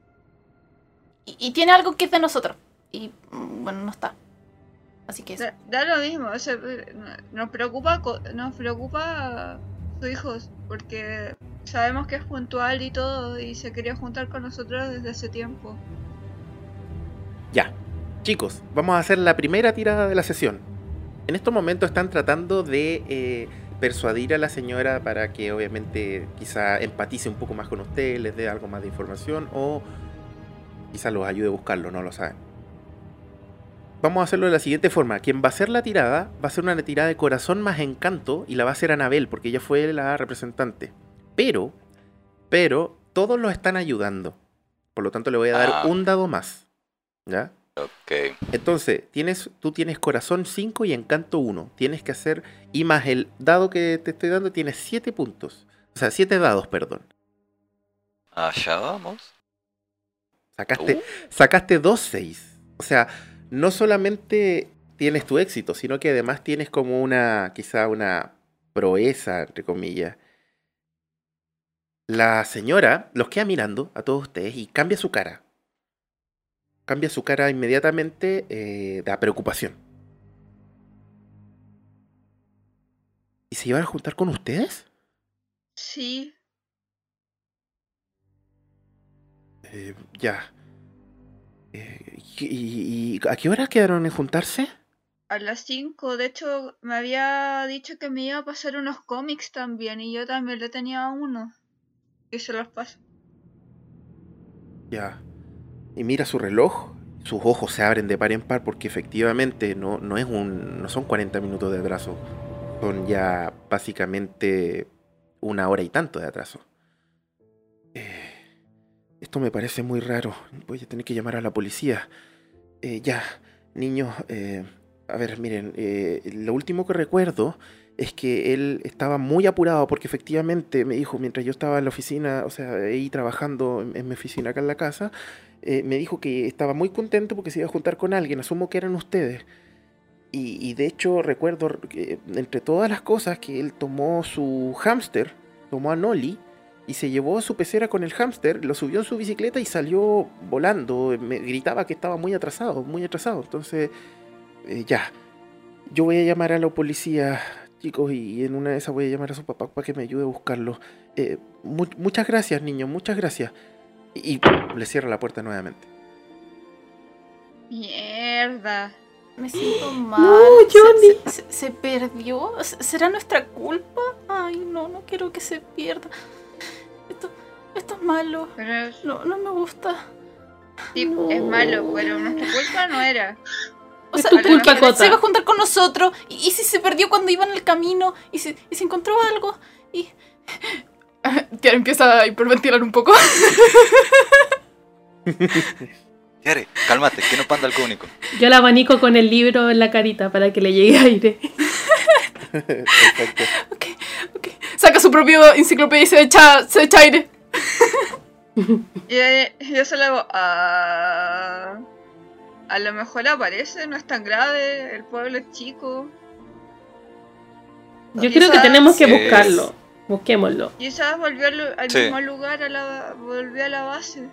Y, y tiene algo que es de nosotros. Y mm, bueno, no está. Así que eso. Da, da lo mismo, o sea, nos preocupa, co- nos preocupa su hijo porque sabemos que es puntual y todo y se quería juntar con nosotros desde hace tiempo. Ya. Chicos, vamos a hacer la primera tirada de la sesión. En estos momentos están tratando de eh, persuadir a la señora para que obviamente quizá empatice un poco más con usted, les dé algo más de información o quizá los ayude a buscarlo, no lo saben. Vamos a hacerlo de la siguiente forma. Quien va a hacer la tirada va a ser una tirada de corazón más encanto y la va a hacer Anabel porque ella fue la representante. Pero, pero, todos lo están ayudando. Por lo tanto, le voy a dar Ah. un dado más. ¿Ya? Ok. Entonces, tienes, tú tienes corazón 5 y encanto 1. Tienes que hacer, y más el dado que te estoy dando, tienes 7 puntos. O sea, 7 dados, perdón. Allá vamos. Sacaste, Uh, sacaste dos 6. O sea, no solamente tienes tu éxito, sino que además tienes como una, quizá una proeza, entre comillas. La señora los queda mirando a todos ustedes y cambia su cara. Cambia su cara inmediatamente eh, de preocupación. ¿Y se iban a juntar con ustedes? Sí. Eh, ya. Eh, ¿y, y- y a qué hora quedaron en juntarse? A las 5, de hecho, me había dicho que me iba a pasar unos cómics también y yo también le tenía uno. Y se los paso. Ya. Y mira su reloj. Sus ojos se abren de par en par porque efectivamente no, no es un. no son 40 minutos de atraso. Son ya básicamente una hora y tanto de atraso. Eh, esto me parece muy raro. Voy a tener que llamar a la policía. Eh, ya, niños, eh, a ver, miren, eh, lo último que recuerdo es que él estaba muy apurado porque efectivamente me dijo, mientras yo estaba en la oficina, o sea, ahí trabajando en, mi oficina acá en la casa, eh, me dijo que estaba muy contento porque se iba a juntar con alguien, asumo que eran ustedes. Y, de hecho recuerdo entre todas las cosas que él tomó su hámster, tomó a Nolly y se llevó a su pecera con el hámster, lo subió en su bicicleta y salió volando. Me gritaba que estaba muy atrasado, muy atrasado. Entonces, eh, ya, yo voy a llamar a la policía, chicos, y en una de esas voy a llamar a su papá para que me ayude a buscarlo. Eh, mu- muchas gracias, niño, muchas gracias. Y, y le cierra la puerta nuevamente. Mierda. Me siento mal. Se- Johnny. Se, se- se perdió. ¿S- ¿Será nuestra culpa? Ay, no, no quiero que se pierda. Esto, esto es malo. Pero es, No, no me gusta. sí, No. es malo, pero nuestra culpa no era. O Es sea, tu culpa, mejor se iba a Cota. juntar con nosotros. ¿Y, y si se perdió cuando iba en el camino? ¿Y si, y si encontró algo? Y. Tiara empieza a hiperventilar un poco. Tiare, cálmate, que no panda el único. Yo la abanico con el libro en la carita para que le llegue aire. Perfecto. ok, ok. Saca su propio enciclopedia y se echa, se echa aire. Y eh, yo solo hago. "Ah, a lo mejor aparece, no es tan grave, el pueblo es chico. Yo creo que tenemos que buscarlo. Busquémoslo. Quizás volvió al, al Sí. mismo lugar, a la, volvió a la base.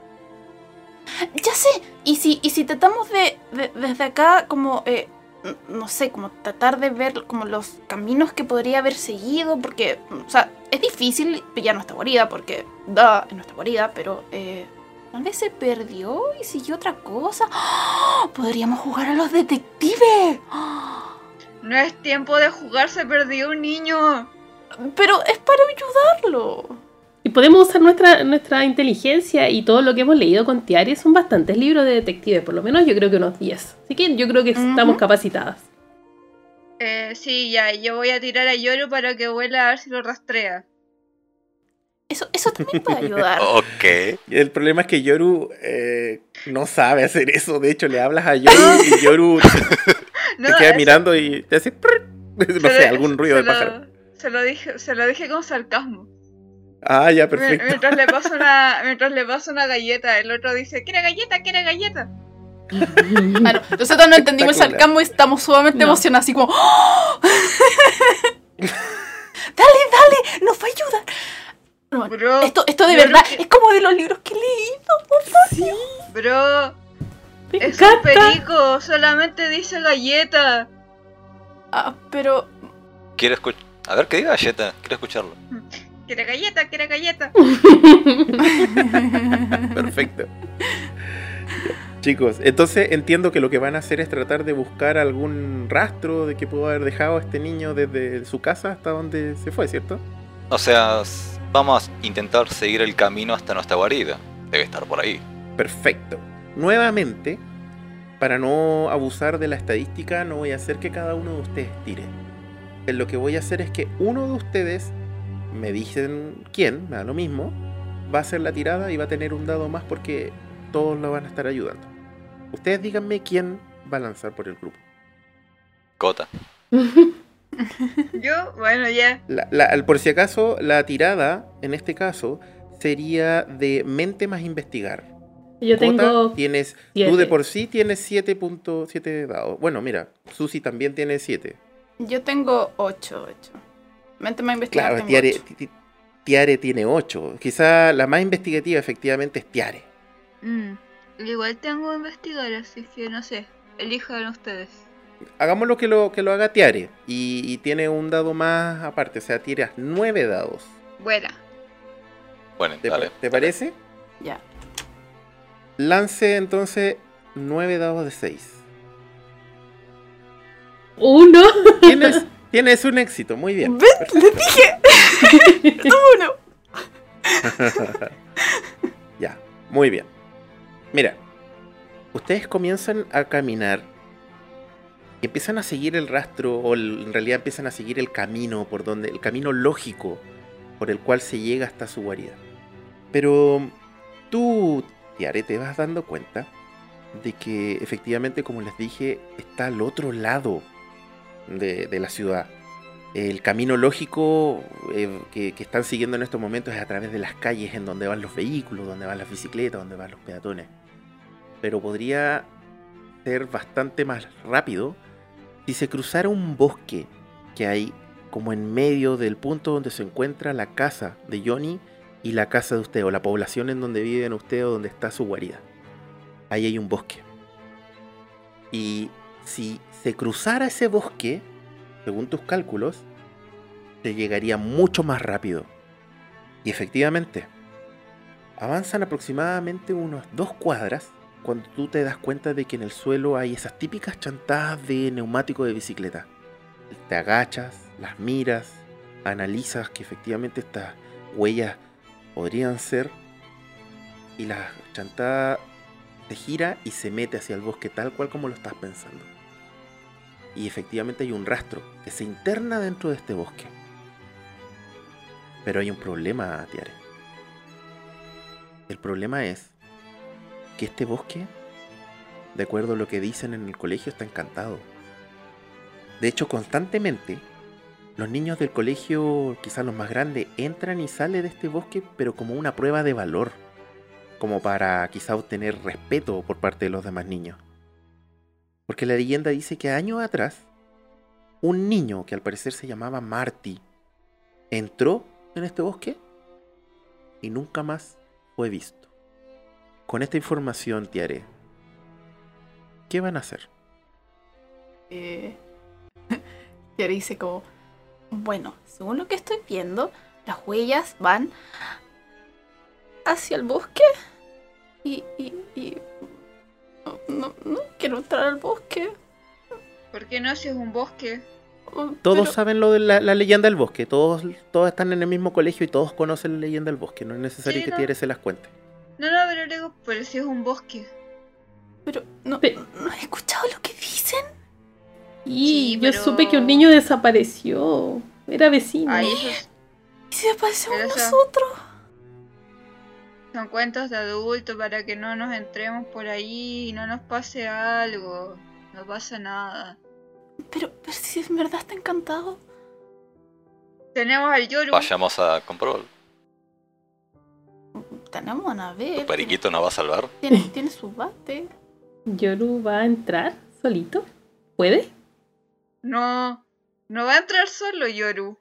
Ya sé. ¿Y si, y si tratamos de, de- desde acá, como, eh, no sé, como tratar de ver como los caminos que podría haber seguido? Porque, o sea, es difícil pillar nuestra guarida, porque da es nuestra guarida, pero eh, tal vez se perdió y siguió otra cosa. ¡Ah! Podríamos jugar a los detectives. ¡Ah! No es tiempo de jugar, se perdió un niño. Pero es para ayudarlo. Y podemos usar nuestra, nuestra inteligencia y todo lo que hemos leído con Tiari. Son bastantes libros de detectives, por lo menos yo creo que unos 10. Así que yo creo que estamos capacitadas. Eh, sí, ya, yo voy a tirar a Yoru para que vuela a ver si lo rastrea. Eso, eso también puede ayudar. Ok. El problema es que Yoru eh, no sabe hacer eso. De hecho, le hablas a Yoru y Yoru te, No, te queda eso- mirando y te hace... No se sé, lo- algún ruido se de lo- pájaro. Se lo dije, se lo dije con sarcasmo. Ah, ya, perfecto. Mientras le paso una, mientras le paso una galleta, el otro dice, ¿quiere galleta? ¿Quiere galleta? Claro, nosotros no entendimos el sarcasmo y estamos sumamente No. emocionados, así como. ¡Oh! dale, dale, nos va a ayudar. Bro, esto, esto de verdad que- es como de los libros que he leído. bro, Me es un encanta. perico, solamente dice galleta. Ah, pero. Quiero escuchar. A ver, ¿qué diga galleta? Quiero escucharlo. ¿Quiere galleta? ¿Quiere galleta? Perfecto. Chicos, entonces entiendo que lo que van a hacer es tratar de buscar algún rastro de que pudo haber dejado a este niño desde su casa hasta donde se fue, ¿cierto? O sea, vamos a intentar seguir el camino hasta nuestra guarida. Debe estar por ahí. Perfecto. Nuevamente, para no abusar de la estadística, no voy a hacer que cada uno de ustedes tire. Eh, Lo que voy a hacer es que uno de ustedes me dicen quién, me da lo mismo, va a hacer la tirada y va a tener un dado más porque todos lo van a estar ayudando. Ustedes díganme quién va a lanzar por el grupo. Cota. Yo, bueno, ya. La- la- por si acaso, la tirada, en este caso, sería de mente más investigar. Yo tengo tienes, tú siete. de por sí tienes 7.7 dados. Bueno, mira, Susi también tiene 7. Yo tengo 8, de hecho. Mente más investigada. Claro, tengo Tiare, Tiare tiene 8. Quizá la más investigativa efectivamente es Tiare. Mm, Igual tengo investigar, así que no sé. Elijan ustedes. Hagamos lo que lo, que lo haga Tiare. Y, y tiene un dado más aparte. O sea, tiras 9 dados. Buena. Bueno, ¿Te, dale. te parece? Ya. Lance entonces 9 dados de 6. uno. Tienes, tienes un éxito, muy bien. ¿Ves? ¡Les dije! ¡Uno! Ya, muy bien. Mira, ustedes comienzan a caminar y empiezan a seguir el rastro, o en realidad empiezan a seguir el camino por donde, el camino lógico por el cual se llega hasta su guarida. Pero tú, Tiare, te vas dando cuenta de que efectivamente, como les dije, está al otro lado de, de la ciudad. El camino lógico eh, que, que están siguiendo en estos momentos es a través de las calles en donde van los vehículos, donde van las bicicletas, donde van los peatones. Pero podría ser bastante más rápido si se cruzara un bosque que hay como en medio del punto donde se encuentra la casa de Johnny y la casa de usted, o la población en donde viven usted o donde está su guarida. Ahí hay un bosque. Y si se cruzara ese bosque, según tus cálculos, te llegaría mucho más rápido. Y efectivamente, avanzan aproximadamente unos dos cuadras cuando tú te das cuenta de que en el suelo hay esas típicas chantadas de neumático de bicicleta. Te agachas, las miras, analizas que efectivamente estas huellas podrían ser y la chantada se gira y se mete hacia el bosque tal cual como lo estás pensando. Y efectivamente hay un rastro que se interna dentro de este bosque. Pero hay un problema, Tiare. El problema es que este bosque, de acuerdo a lo que dicen en el colegio, está encantado. De hecho, constantemente, los niños del colegio, quizás los más grandes, entran y salen de este bosque, pero como una prueba de valor. Como para quizá obtener respeto por parte de los demás niños. Porque la leyenda dice que años atrás, un niño que al parecer se llamaba Marty entró en este bosque y nunca más fue visto. Con esta información, Tiare, ¿qué van a hacer? Eh, ahora dice como, bueno, según lo que estoy viendo, las huellas van hacia el bosque y, y, y no, no, no quiero entrar al bosque. ¿Por qué no si es un bosque? Oh, Todos pero- saben lo de la, la leyenda del bosque, todos, todos están en el mismo colegio y todos conocen la leyenda del bosque, no es necesario Sí, que no. Tiare se las cuente. No, no, pero luego, pero si es un bosque. Pero no, Pe- no he escuchado lo que dicen. Y Sí, yo pero- supe que un niño desapareció. Era vecino. ¿Y si aparecemos Pero eso- nosotros? son cuentos de adultos para que no nos entremos por ahí y no nos pase algo. No pasa nada. Pero, pero si en verdad está encantado. Tenemos al Yoru. Vayamos a comprobar. Tenemos a Anabel. ¿Tu periquito nos va a salvar? Tiene, tiene su bate. Yoru va a entrar solito. ¿Puede? No, no va a entrar solo Yoru.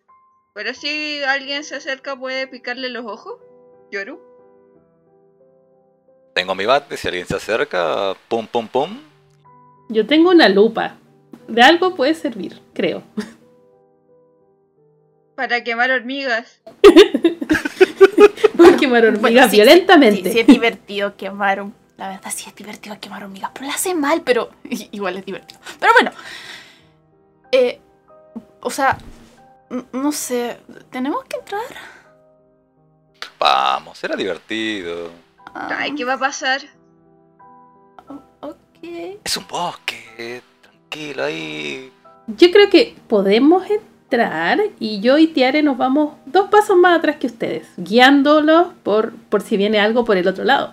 Pero si alguien se acerca puede picarle los ojos. Yoru. Tengo mi bate, si alguien se acerca, pum pum pum. Yo tengo una lupa. De algo puede servir, creo. Para quemar hormigas. Quemar hormigas Bueno, sí, sí, violentamente. Sí, sí, es divertido quemar un- La verdad sí es divertido quemar hormigas, pero la hace mal, pero igual es divertido. Pero bueno. Eh, o sea, no sé, ¿tenemos que entrar? Vamos, era divertido. Ah, Ay, ¿qué va a pasar? ok. Es un bosque, tranquilo ahí. Yo creo que podemos entrar y yo y Tiare nos vamos dos pasos más atrás que ustedes, guiándolos por, por si viene algo por el otro lado.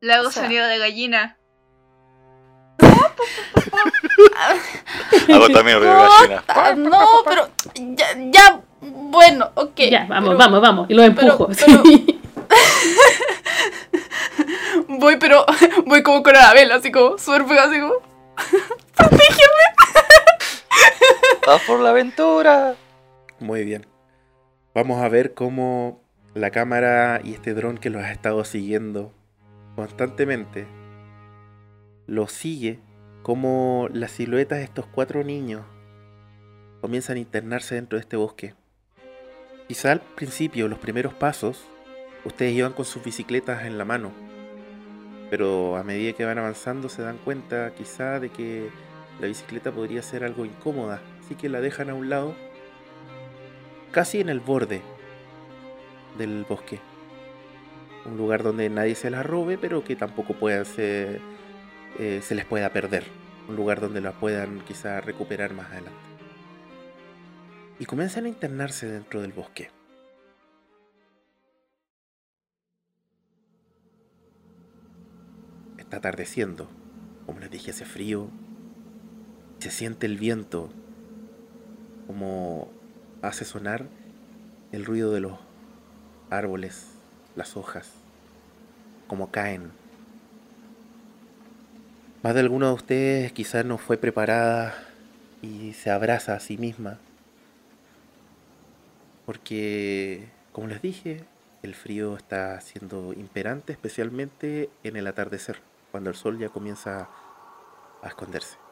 Le hago O sea- sonido de gallina. Hago también ruido de gallina. Ah, no, pero ya, ya, bueno, ok. ya, vamos, pero vamos, vamos. Y los pero- empujo. pero- sí. Voy, pero voy como con Anabel, así como súper así como. ¡Vas por la aventura! Muy bien. Vamos a ver cómo la cámara y este dron que los ha estado siguiendo constantemente lo sigue, como las siluetas de estos cuatro niños comienzan a internarse dentro de este bosque. Quizá al principio, los primeros pasos, ustedes iban con sus bicicletas en la mano, pero a medida que van avanzando se dan cuenta quizá de que la bicicleta podría ser algo incómoda, así que la dejan a un lado casi en el borde del bosque. Un lugar donde nadie se la robe, pero que tampoco puedan ser, eh, se les pueda perder. Un lugar donde la puedan quizá recuperar más adelante. Y comienzan a internarse dentro del bosque. Está atardeciendo. Como les dije, hace frío. Se siente el viento. Como hace sonar el ruido de los árboles, las hojas, como caen. Más de alguno de ustedes quizás no fue preparada y se abraza a sí misma. Porque, como les dije, el frío está siendo imperante, especialmente en el atardecer, cuando el sol ya comienza a esconderse.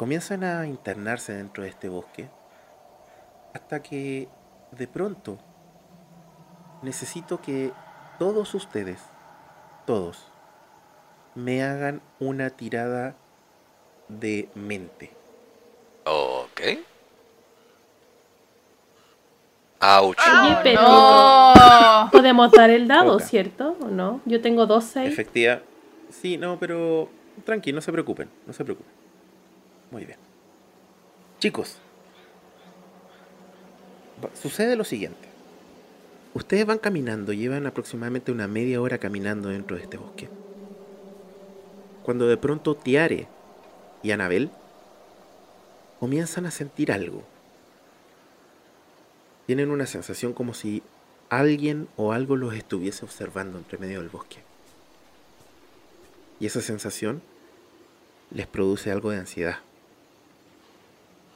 Comienzan a internarse dentro de este bosque hasta que de pronto necesito que todos ustedes, todos, me hagan una tirada de mente. Ok. Ouch. Oye, pero No. podemos dar el dado. ¿cierto? ¿O no? Yo tengo dos seis. Efectiva. Sí, no, pero tranqui, no se preocupen, no se preocupen. Muy bien. Chicos, sucede lo siguiente. Ustedes van caminando, llevan aproximadamente una media hora caminando dentro de este bosque. Cuando de pronto Tiare y Anabel comienzan a sentir algo. Tienen una sensación como si alguien o algo los estuviese observando entre medio del bosque. Y esa sensación les produce algo de ansiedad.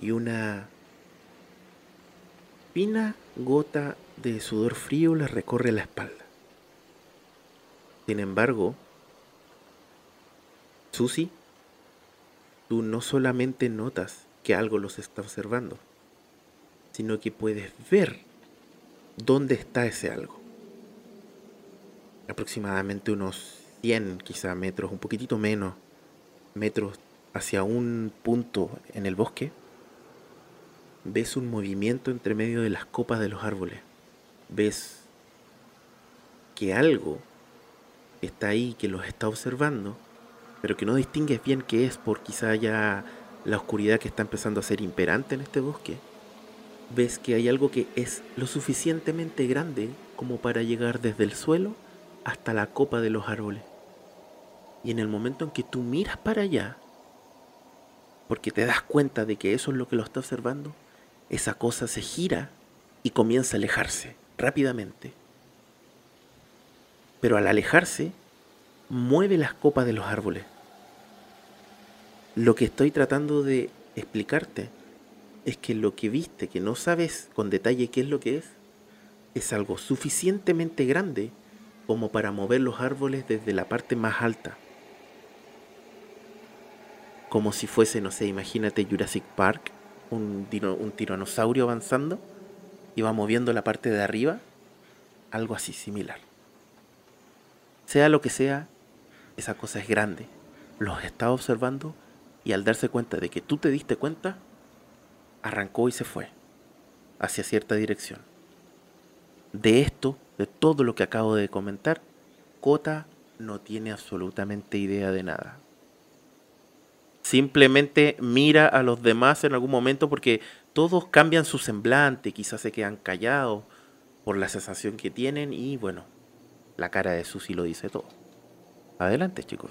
Y una fina gota de sudor frío les recorre la espalda. Sin embargo, Susi, tú no solamente notas que algo los está observando, sino que puedes ver dónde está ese algo. Aproximadamente unos 100 quizá metros, un poquitito menos metros hacia un punto en el bosque, ves un movimiento entre medio de las copas de los árboles. Ves que algo está ahí, que los está observando, pero que no distingues bien qué es por quizá ya la oscuridad que está empezando a ser imperante en este bosque. Ves que hay algo que es lo suficientemente grande como para llegar desde el suelo hasta la copa de los árboles. Y en el momento en que tú miras para allá, porque te das cuenta de que eso es lo que lo está observando, esa cosa se gira y comienza a alejarse rápidamente. Pero al alejarse, mueve las copas de los árboles. Lo que estoy tratando de explicarte es que lo que viste, que no sabes con detalle qué es lo que es, es algo suficientemente grande como para mover los árboles desde la parte más alta. Como si fuese, no sé, imagínate Jurassic Park, un, un tiranosaurio avanzando y va moviendo la parte de arriba, algo así similar. Sea lo que sea, esa cosa es grande. Los está observando y al darse cuenta de que tú te diste cuenta, arrancó y se fue hacia cierta dirección. De esto, de todo lo que acabo de comentar, Kota no tiene absolutamente idea de nada. Simplemente mira a los demás en algún momento porque todos cambian su semblante, quizás se quedan callados por la sensación que tienen y bueno, la cara de Susi lo dice todo. Adelante chicos.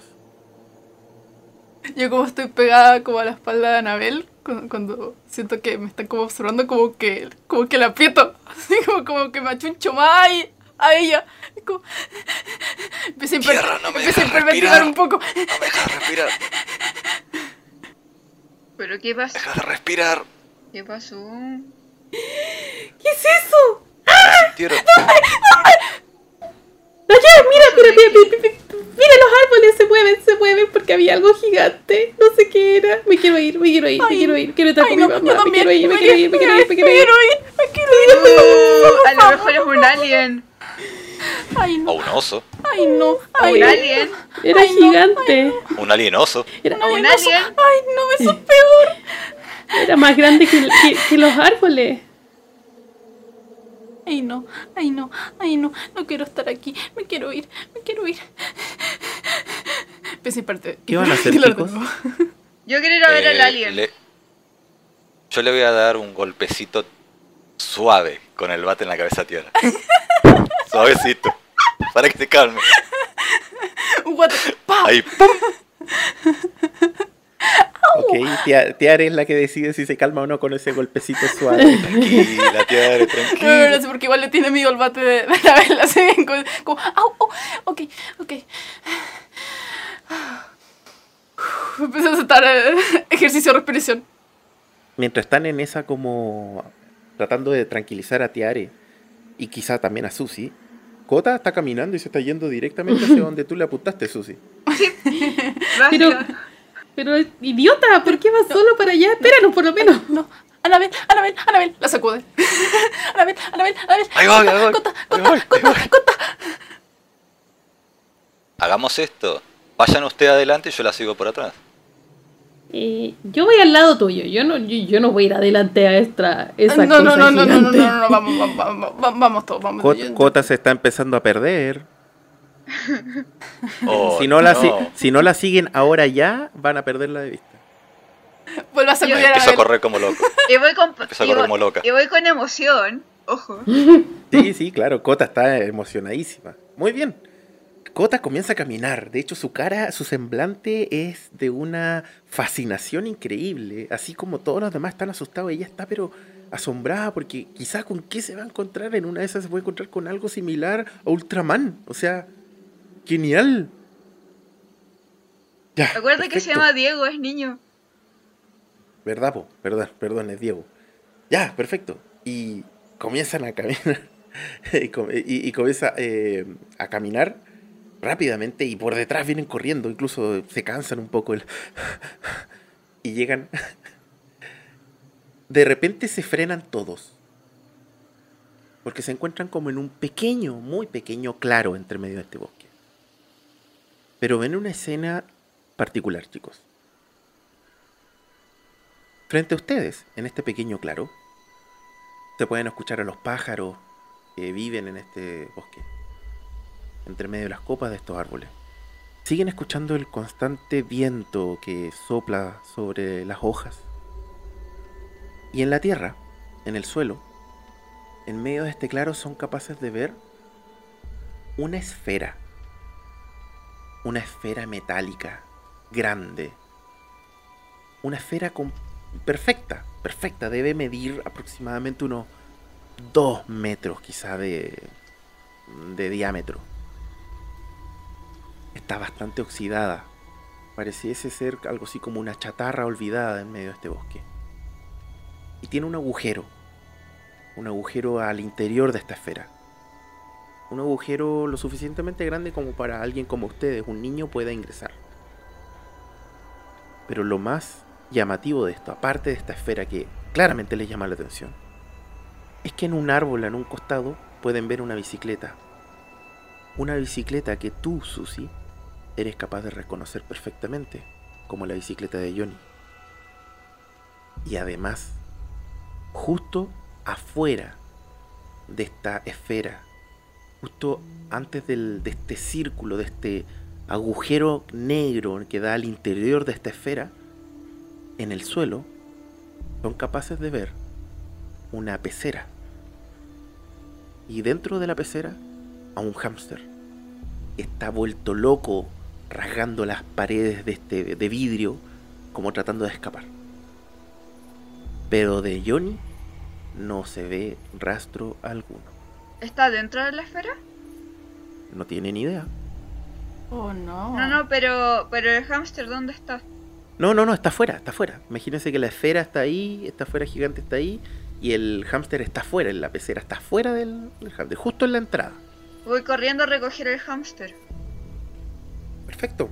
Yo como estoy pegada como a la espalda de Anabel, cuando, cuando siento que me están como observando, como que, como que la aprieto, así como, como que me achuncho más a ella. Como- Empecé a, Tierra, no me empecé a dejas hiperventilar respirar. un poco. No me dejas respirar. ¿Pero qué pasó? Deja de respirar. ¿Qué pasó? ¿Qué es eso? Tierra. Allá, mira, mira, mira, mira, mira, mira, los árboles se mueven, se mueven porque había algo gigante. No sé qué era. Me quiero ir, me quiero ir, me quiero ir. Quiero estar con mi mamá. Me quiero ir, me quiero ir, me quiero ir, me quiero ir. quiero ir, me quiero ir. A lo mejor es un alien. Ay, O no, un oso. Ay, no, ay, Un alien. Era Ay, no, gigante. Un alienoso. Era, Un alien. Ay, no, eso es peor. era más grande que, que- que los árboles. Ay, no, ay, no, ay, no, no quiero estar aquí, me quiero ir, me quiero ir. Pensé parte. ¿Qué van a hacer, chicos? Yo quiero ir a ver al Eh, alien. le- Yo le voy a dar un golpecito suave con el bate en la cabeza a tierra. Suavecito. Para que se calme. Un guate. ¡Pa! Ahí, ¡pum! Ok, Tia- Tiare es la que decide si se calma o no con ese golpecito suave. Tranquila, No, no, tranquila. no sé, porque igual le tiene miedo el bate de, de la vela, así bien, como, como, au, au, ok, ok. Empecé a aceptar eh, ejercicio de respiración. Mientras están en esa como tratando de tranquilizar a Tiare y quizá también a Susi, Kota está caminando y se está yendo directamente hacia donde tú le apuntaste, Susi. Pero, pero idiota, ¿por qué vas solo para allá? Espéranos por lo menos. No, Anabel, Anabel, Anabel, la sacude. Anabel, Anabel, Anabel. Ahí voy, ahí voy. Cota, cota, voy, cota, cota. Hagamos esto. Vayan usted adelante y yo la sigo por atrás. Eh, yo voy al lado tuyo. Yo no, yo, yo no voy a ir adelante a esta, esa No, no, cosa no, no, no, no, no, no, vamos, vamos, vamos, vamos, vamos todos, vamos. Kota se está empezando a perder. Oh, si, no la, si- no. si no la siguen ahora ya, van a perderla de vista. Vuelve a sacudir a Empiezo a correr como loco. Y voy con, a y correr voy- como loca. y voy con emoción. Ojo. Sí, sí, claro, Kota está emocionadísima. Muy bien. Kota comienza a caminar. De hecho, su cara, su semblante es de una fascinación increíble. Así como todos los demás están asustados, ella está pero asombrada porque quizás con qué se va a encontrar. En una de esas se puede encontrar con algo similar a Ultraman. O sea, genial. Ya, Recuerda que se llama Diego, es niño. ¿Verdad, po? Perdón, perdón, es Diego. Ya, perfecto. Y comienzan a caminar. y, com- y- y comienza eh, a caminar rápidamente y por detrás vienen corriendo. Incluso se cansan un poco. el- y llegan. De repente se frenan todos. Porque se encuentran como en un pequeño, muy pequeño claro entre medio de este bosque. Pero ven una escena particular, chicos. Frente a ustedes, en este pequeño claro, se pueden escuchar a los pájaros que viven en este bosque, entre medio de las copas de estos árboles. Siguen escuchando el constante viento que sopla sobre las hojas. Y en la tierra, en el suelo, en medio de este claro son capaces de ver una esfera. Una esfera metálica, grande. Una esfera perfecta, perfecta. Debe medir aproximadamente unos 2 metros quizá de, de diámetro. Está bastante oxidada. Pareciese ser algo así como una chatarra olvidada en medio de este bosque. Y tiene un agujero. Un agujero al interior de esta esfera. Un agujero lo suficientemente grande como para alguien como ustedes, un niño, pueda ingresar. Pero lo más llamativo de esto, aparte de esta esfera que claramente les llama la atención, es que en un árbol, en un costado, pueden ver una bicicleta. una bicicleta que tú, Susi, eres capaz de reconocer perfectamente como la bicicleta de Johnny. Y además, justo afuera de esta esfera, justo antes del- de este círculo, de este agujero negro que da al interior de esta esfera, en el suelo, son capaces de ver una pecera. Y dentro de la pecera, a un hámster. Está vuelto loco, rasgando las paredes de, este, de vidrio, como tratando de escapar. Pero de Johnny no se ve rastro alguno. ¿Está dentro de la esfera? No tiene ni idea. Oh, no. No, no, pero, pero el hámster, ¿dónde está? No, no, no, está afuera, está afuera. Imagínense que la esfera está ahí, esta esfera gigante está ahí, y el hámster está afuera, en la pecera está afuera del, del hámster, justo en la entrada. Voy corriendo a recoger el hámster. Perfecto.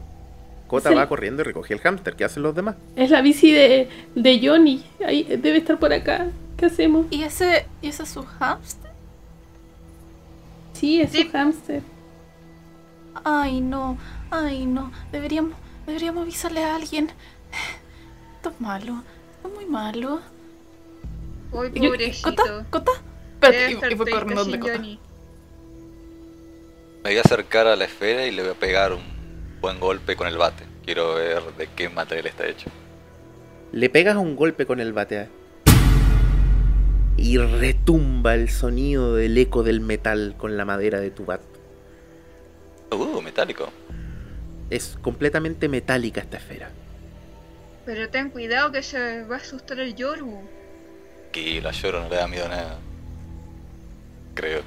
Cota Sí. va corriendo y recoge el hámster. ¿Qué hacen los demás? Es la bici de, de Johnny. Ahí, debe estar por acá. ¿Qué hacemos? ¿Y ese, ¿Y ese es su hamster? Sí, es Sí. un hámster. Ay, no. Ay, no. Deberíamos, deberíamos avisarle a alguien. Esto es malo. Esto es muy malo. Uy, pobrecito. ¿Cota? ¿Cota? Espérate, y, voy corriendo donde Cota. Johnny. Me voy a acercar a la esfera y le voy a pegar un buen golpe con el bate. Quiero ver de qué material está hecho. Le pegas un golpe con el bate. Y retumba el sonido del eco del metal con la madera de tu bat. Uh, metálico. Es completamente metálica esta esfera. Pero ten cuidado que se va a asustar el Yoru. Que la lloro no le da miedo a nada. Creo.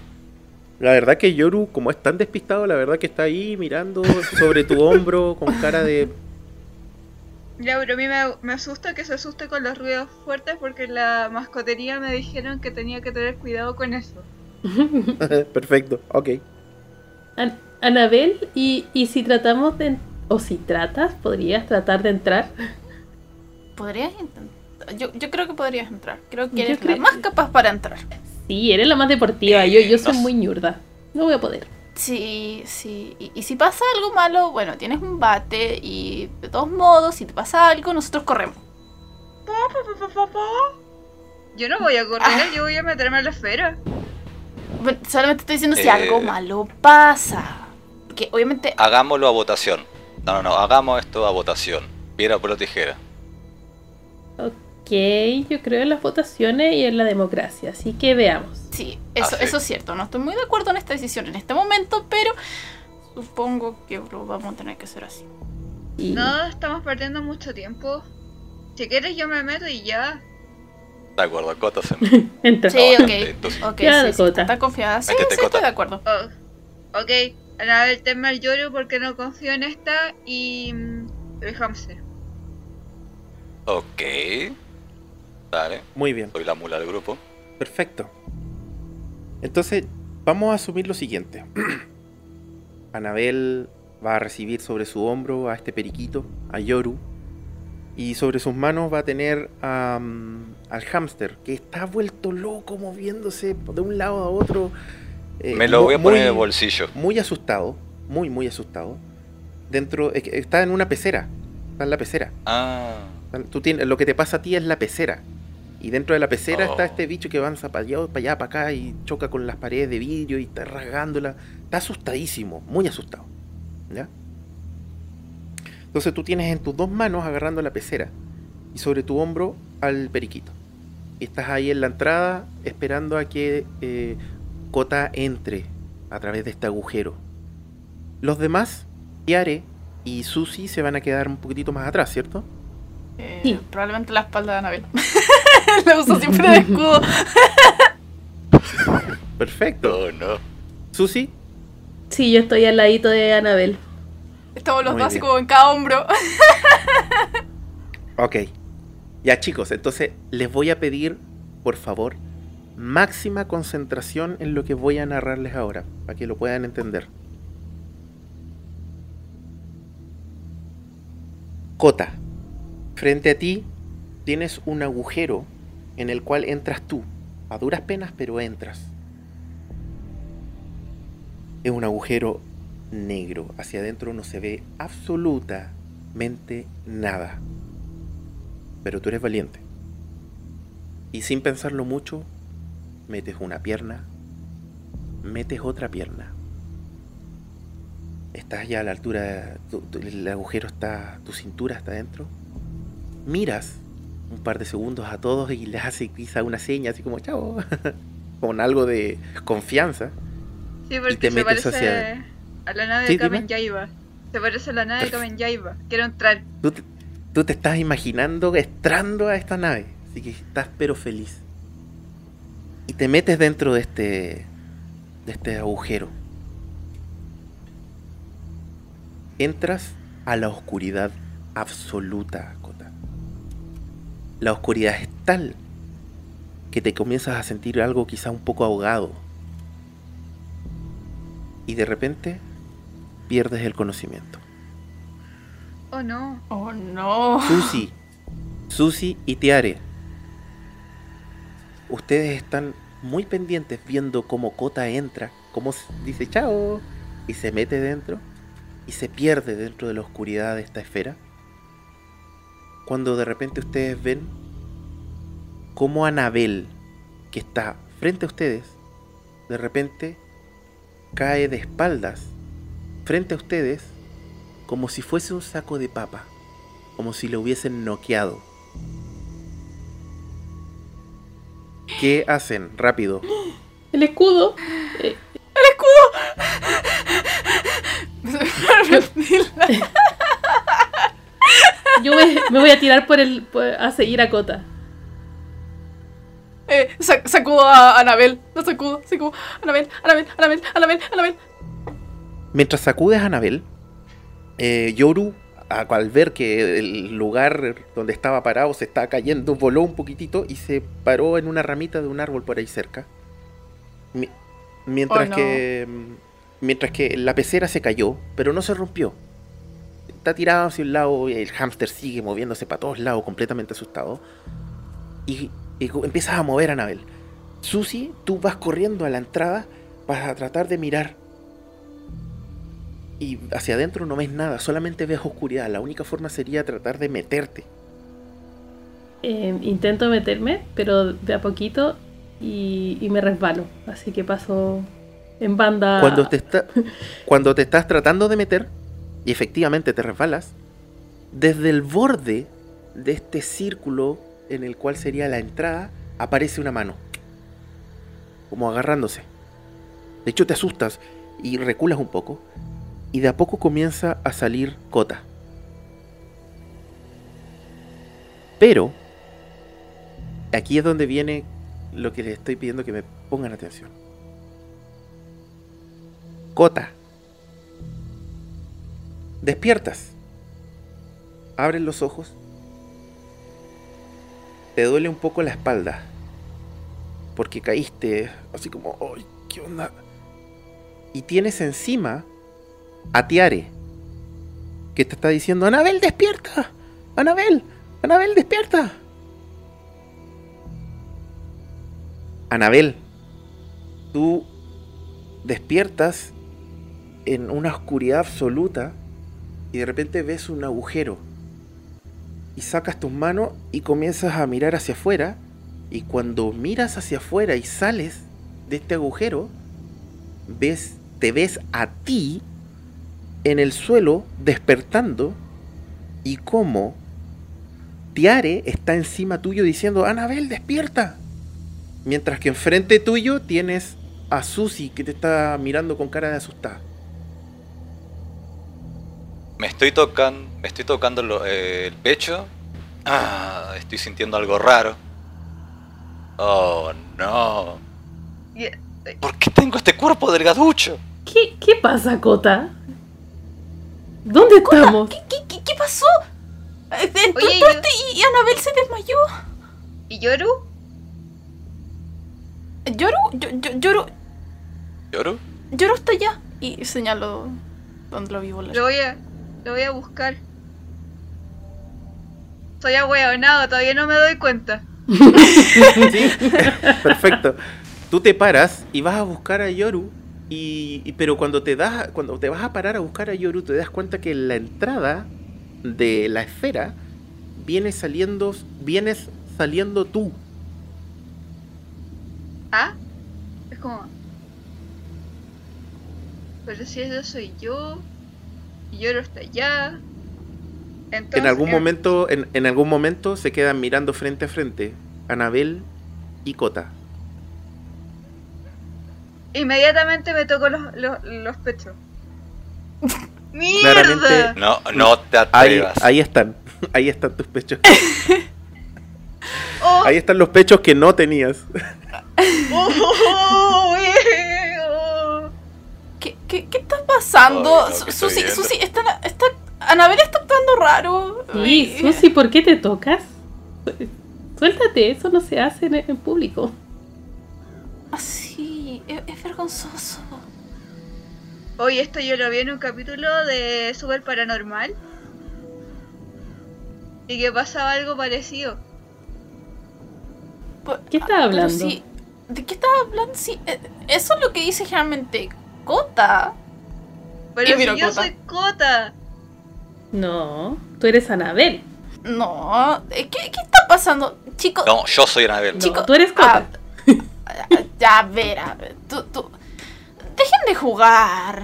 La verdad que Yoru, como es tan despistado, la verdad que está ahí mirando sobre tu hombro con cara de... Ya, pero a mí me, me asusta que se asuste con los ruidos fuertes porque en la mascotería me dijeron que tenía que tener cuidado con eso. Perfecto, ok. An- Anabel, y, y si tratamos de... O si tratas, podrías tratar de entrar. ¿Podrías intentar? Yo, yo creo que podrías entrar. Creo que Yo eres la más capaz para entrar. Sí, eres la más deportiva. Yo, yo soy muy ñurda. No voy a poder. Sí, sí. Y, y si pasa algo malo, bueno, tienes un bate y de todos modos, si te pasa algo, nosotros corremos. Yo no voy a correr, yo voy a meterme en la esfera. Bueno, solamente estoy diciendo si Eh. algo malo pasa. Porque obviamente... Hagámoslo a votación. No, no, no. Hagamos esto a votación. Piedra, papel o tijera. Ok, yo creo en las votaciones y en la democracia. Así que veamos. Sí, eso, Ah, sí. eso es cierto. No estoy muy de acuerdo en esta decisión en este momento, pero supongo que lo vamos a tener que hacer así. Y No, estamos perdiendo mucho tiempo. Si quieres yo me meto y ya. De acuerdo, Cota se entra. Sí, No, ok. entonces- Ok, Claro, sí, sí, está confiada. Sí, Métete, sí, Cota. estoy de acuerdo. Oh, ok, Anabel, tema el Yoru porque no confío en esta y mm, el hamster. Ok. Dale. Muy bien. Soy la mula del grupo. Perfecto. Entonces, vamos a asumir lo siguiente. Anabel va a recibir sobre su hombro a este periquito, a Yoru, y sobre sus manos va a tener a, al hámster, que está vuelto loco, moviéndose de un lado a otro. eh, Me lo voy a poner en muy- el bolsillo. Muy asustado, muy, muy asustado. Dentro, está en una pecera, está en la pecera. Ah. Tú tienes, lo que te pasa a ti es la pecera. Y dentro de la pecera Oh. está este bicho que avanza para allá, para allá, para acá y choca con las paredes de vidrio y está rasgándola. Está asustadísimo, muy asustado. ¿Ya? Entonces tú tienes en tus dos manos agarrando la pecera y sobre tu hombro al periquito. Y estás ahí en la entrada esperando a que eh, Cota entre a través de este agujero. Los demás, Yare y Susi se van a quedar un poquitito más atrás, ¿cierto? Eh, Sí. Probablemente la espalda de Anabel. la uso siempre de escudo. Perfecto. No, no. Susi, Sí, yo estoy al ladito de Anabel. Estamos los Muy dos así como en cada hombro. ok. Ya chicos, entonces les voy a pedir, por favor, máxima concentración en lo que voy a narrarles ahora, para que lo puedan entender. Cota, frente a ti tienes un agujero en el cual entras tú, a duras penas, pero entras. Es un agujero negro. Hacia adentro no se ve absolutamente nada. Pero tú eres valiente. Y sin pensarlo mucho, metes una pierna, metes otra pierna. Estás ya a la altura, tu- tu- el agujero está, tu cintura está adentro. Miras un par de segundos a todos y les hace quizá una seña así como chao, con algo de confianza. Sí, porque te se metes parece hacia- a la nave Sí, de Kamen. Yaiba. Se parece a la nave de Kamen Yaiba. Quiero entrar. Tú te, tú te estás imaginando entrando a esta nave, así que estás pero feliz. Y te metes dentro de este de este agujero. Entras a la oscuridad absoluta. La oscuridad es tal que te comienzas a sentir algo quizá un poco ahogado. Y de repente pierdes el conocimiento. Oh no. Oh no. Susi, Susi y Tiare. Ustedes están muy pendientes viendo cómo Kota entra, cómo dice chao y se mete dentro y se pierde dentro de la oscuridad de esta esfera. Cuando de repente ustedes ven cómo Anabel, que está frente a ustedes, de repente cae de espaldas frente a ustedes como si fuese un saco de papa como si lo hubiesen noqueado. ¿Qué hacen? Rápido. El escudo. eh, yo me, me voy a tirar por el. por- a seguir a Cota. Eh, sac- sacudo a Anabel. La sacudo, sacudo. Anabel, Anabel, Anabel, Anabel, Anabel. Mientras sacudes a Anabel, eh, Yoru, a- al ver que el lugar donde estaba parado se está cayendo, voló un poquitito y se paró en una ramita de un árbol por ahí cerca. Mi- mientras Oh, no. que. mm, Mientras que la pecera se cayó, pero no se rompió. Está tirado hacia un lado y el hámster sigue moviéndose para todos lados, completamente asustado. Y, empiezas a mover a Anabel. Susi, tú vas corriendo a la entrada para tratar de mirar y hacia adentro no ves nada, solamente ves oscuridad. La única forma sería tratar de meterte. Eh, intento meterme, pero de a poquito y, y me resbalo. Así que paso en banda. Cuando te, está, cuando te estás tratando de meter y efectivamente te resbalas, desde el borde de este círculo en el cual sería la entrada, aparece una mano. Como agarrándose. De hecho te asustas y reculas un poco. Y de a poco comienza a salir Cota. Pero, aquí es donde viene lo que les estoy pidiendo que me pongan atención. Cota. Despiertas. Abres los ojos. Te duele un poco la espalda. Porque caíste así como, ¡ay, qué onda! Y tienes encima a Tiare. Que te está diciendo, Anabel, despierta. Anabel, Anabel, despierta. Anabel, tú despiertas en una oscuridad absoluta y de repente ves un agujero. Y sacas tus manos y comienzas a mirar hacia afuera. Y cuando miras hacia afuera y sales de este agujero ves te ves a ti en el suelo despertando. Y como Tiare está encima tuyo diciendo Anabel despierta mientras que enfrente tuyo tienes a Susi que te está mirando con cara de asustada Me estoy tocando, me estoy tocando lo- eh, el pecho. Ah, estoy sintiendo algo raro. Oh no. Y- ¿Por qué tengo este cuerpo delgaducho? ¿Qué, ¿Qué pasa, Cota? ¿Dónde estamos? ¿Qué, qué, qué, qué pasó? Eh, eh, entraste y, y Anabel se desmayó. ¿Y Yoru? Yoru, yo, yo, Yoru, ¿Yoru? Yoru está allá. Y señalo donde lo vi volar. Lo voy a, lo voy a buscar. Soy ahueonado, todavía no me doy cuenta. Sí, perfecto. Tú te paras y vas a buscar a Yoru Y, y- pero cuando te das, cuando te vas a parar a buscar a Yoru, te das cuenta que en la entrada de la esfera viene saliendo, vienes saliendo tú. ¿Ah? Es como. Pero si eso soy yo. Y está allá. Entonces, En algún eh, momento, en, en algún momento se quedan mirando frente a frente, Anabel y Cota. Inmediatamente me tocó los, los, los pechos. Claramente- ¡Mierda! No, no te atrevas. ahí están, ahí están tus pechos. ¡Oh! Ahí están los pechos que no tenías. ¡Oh! oh. ¿Qué, qué, qué está pasando? Ay, no, Su- ¿qué estoy Susi? Susi, está, está, Anabel está actuando raro. Sí, Susi, ¿por qué te tocas? Suéltate, eso no se hace en, en público. Así, es, es vergonzoso. Oye, esto yo lo vi en un capítulo de Super Paranormal. Y que pasaba algo parecido. ¿Qué estás pero hablando? sí, ¿De qué estás hablando? Sí, eh, eso es lo que dice generalmente Kota. Pero si yo Cota. soy Cota. No, tú eres Anabel. No, eh, ¿qué, qué está pasando? Chicos, No, yo soy Anabel. No, Chico, tú eres Cota. ah, ya, a ver, a ver, tú, tú. Dejen de jugar.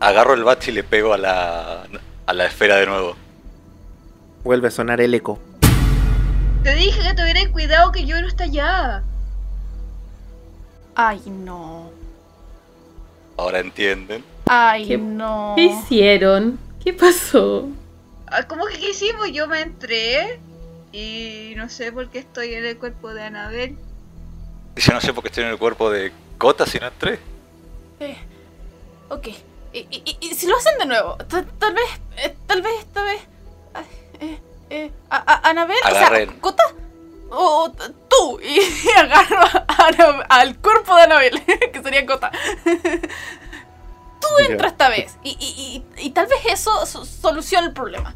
Agarro el bat y le pego a la, a la esfera de nuevo. Vuelve a sonar el eco. Te dije que tuvieras cuidado que yo no está allá. Ay, no. Ahora entienden. Ay, ¿Qué- no. ¿Qué hicieron? ¿Qué pasó? Ah, ¿Cómo que qué hicimos? Yo me entré. Y no sé por qué estoy en el cuerpo de Anabel. Y Yo no sé por qué estoy en el cuerpo de Cota si no entré. Eh, ok. Y, y- y- y si lo hacen de nuevo, ta- tal vez, eh, tal vez esta vez. ay, eh, eh, a, a- Anabel, o sea, Cota, o, o t- tú, y, agarro a Ana- al cuerpo de Anabel, que sería Cota. Tú entra esta vez, y, y- y- y tal vez eso so- solucione el problema.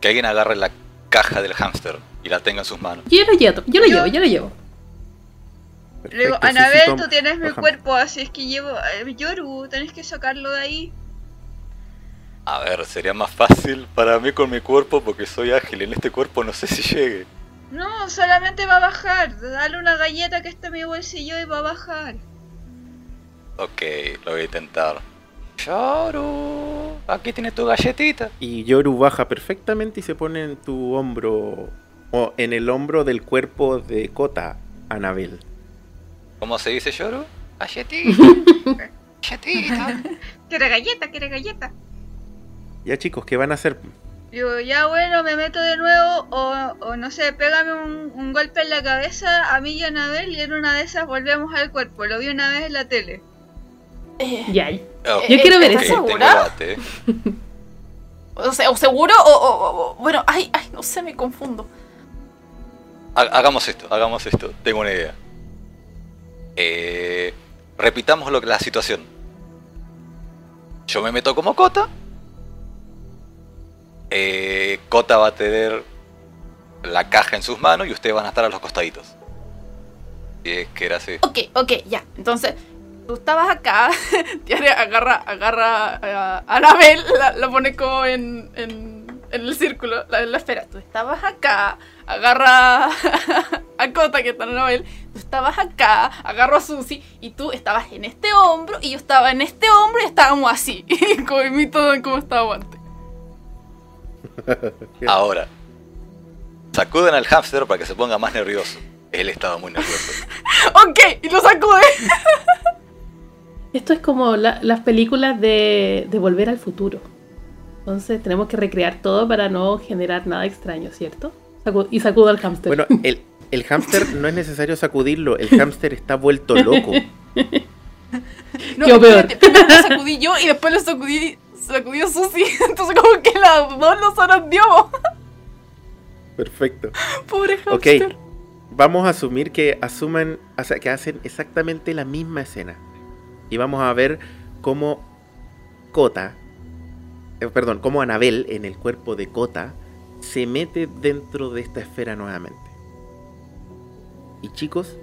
Que alguien agarre la caja del hámster y la tenga en sus manos. Yo lo llevo, yo lo Yo- llevo, yo lo llevo. Le digo, Perfecto, Anabel, tú tienes mi cuerpo, así es que llevo. eh, Yoru, tenés que sacarlo de ahí. A ver, sería más fácil para mí con mi cuerpo porque soy ágil. En este cuerpo no sé si llegue. No, solamente va a bajar. Dale una galleta que está en mi bolsillo y va a bajar. Ok, lo voy a intentar. Yoru, aquí tienes tu galletita. Y Yoru baja perfectamente y se pone en tu hombro. O en el hombro del cuerpo de Cota, Anabel. ¿Cómo se dice Yoru? Galletita. galletita. Quiere galleta, quiere galleta. Ya chicos, ¿qué van a hacer? Digo, ya bueno, me meto de nuevo o, o no sé, pégame un, un golpe en la cabeza a mí y a Anabel y en una de esas volvemos al cuerpo. Lo vi una vez en la tele. Eh, Ya. Ok, Yo quiero ver ¿estás eso. segura? O sea, o seguro, o, o- o- bueno, ay, ay, no sé, me confundo. Ha- Hagamos esto, hagamos esto. Tengo una idea. Eh, repitamos lo que la situación. Yo me meto como Cota. Eh, Cota va a tener la caja en sus manos y ustedes van a estar a los costaditos. Y es que era así. Ok, ok, ya. Entonces, tú estabas acá, Tiare agarra, agarra a Anabel, la, pone como en, el círculo, la, en la esfera. Tú estabas acá, agarra a Kota, que está en Anabel. Tú estabas acá, agarro a Susi, y tú estabas en este hombro, y yo estaba en este hombro, y estábamos así, como de cómo estaba antes. Ahora, sacuden al hámster para que se ponga más nervioso. Él estaba muy nervioso. Ok, y lo sacude. Esto es como la- las películas de, de Volver al Futuro. Entonces tenemos que recrear todo para no generar nada extraño, ¿cierto? Sacu- y sacudo al hámster. Bueno, el, el hámster no es necesario sacudirlo, el hámster está vuelto loco. No, peor. espérate, primero lo sacudí yo y después lo sacudí, sacudió Susi. Entonces como que las dos lo sorprendió. Perfecto. Pobre Ok, hamster. vamos a asumir que asuman, o sea, que hacen exactamente la misma escena. Y vamos a ver cómo Kota, eh, perdón, cómo Anabel en el cuerpo de Kota se mete dentro de esta esfera nuevamente. Y chicos,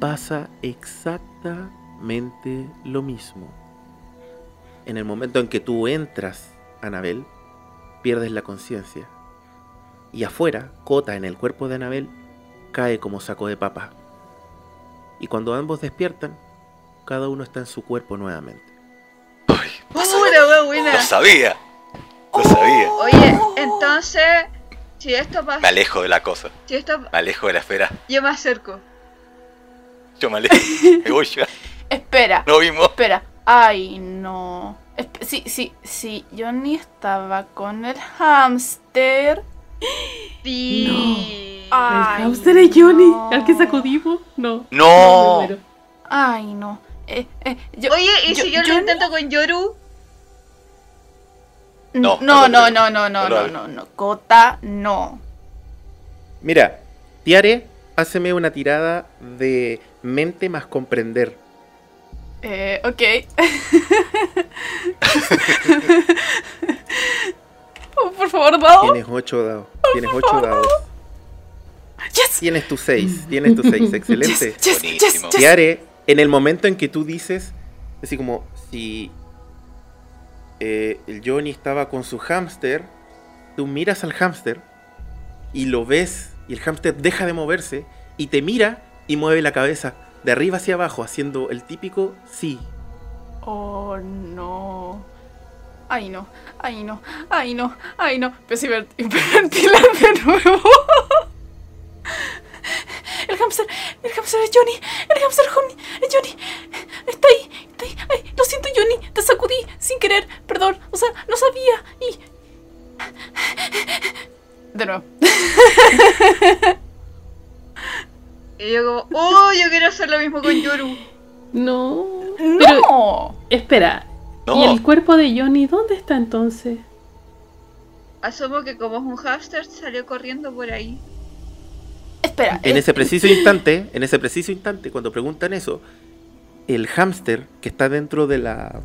pasa exactamente lo mismo. En el momento en que tú entras, Anabel, pierdes la conciencia. Y afuera, Cota en el cuerpo de Anabel cae como saco de papa. Y cuando ambos despiertan, cada uno está en su cuerpo nuevamente. Uy, ¡Pura wea buena! lo sabía. Lo sabía. Oye, entonces, si esto Me pasa, alejo de la cosa. si esto, Me alejo de la esfera. yo me acerco. Yo me alejo. Me voy ya. Espera, Nos vimos. espera. Ay, no. Sí, sí, sí. Johnny estaba con el hámster. Sí. Ay, ¿El hamster es Johnny? no. ¿Al que sacudimos? No. No. muero. Ay, no. Eh, eh, yo- Oye, ¿y yo- si yo lo intento con Yoru? No, No, no no, no, no, no, No no, no, no. Cota, no. Mira, Tiare, háceme una tirada de mente más comprender. Eh, ok. Oh, por favor, dado. Tienes 8 dados. Tienes 8 dados. Yes. Tienes tu 6. Tienes tu 6. Excelente. Yes, yes, Buenísimo. yes, yes. Tiare, en el momento en que tú dices, así como si eh, el Johnny estaba con su hámster, tú miras al hámster y lo ves y el hámster deja de moverse y te mira y mueve la cabeza de arriba hacia abajo haciendo el típico sí. Oh, no. Ay, no. Ay, no. Ay, no. Ay, no. Pues hiper- hiperventilar de nuevo. El hamster. El hamster es Johnny. El hamster Johnny. Es Johnny. Está ahí. Está ahí. Ay, lo siento, Johnny. Te sacudí sin querer. Perdón. O sea, no sabía. Y. De nuevo. Y yo como, oh, yo quiero hacer lo mismo con Yoru. No. Pero, ¡No! espera. ¿Y el cuerpo de Johnny dónde está entonces? Asumo que como es un hamster salió corriendo por ahí. Espera. En ese preciso instante, en ese preciso instante, cuando preguntan eso, el hámster que está dentro de la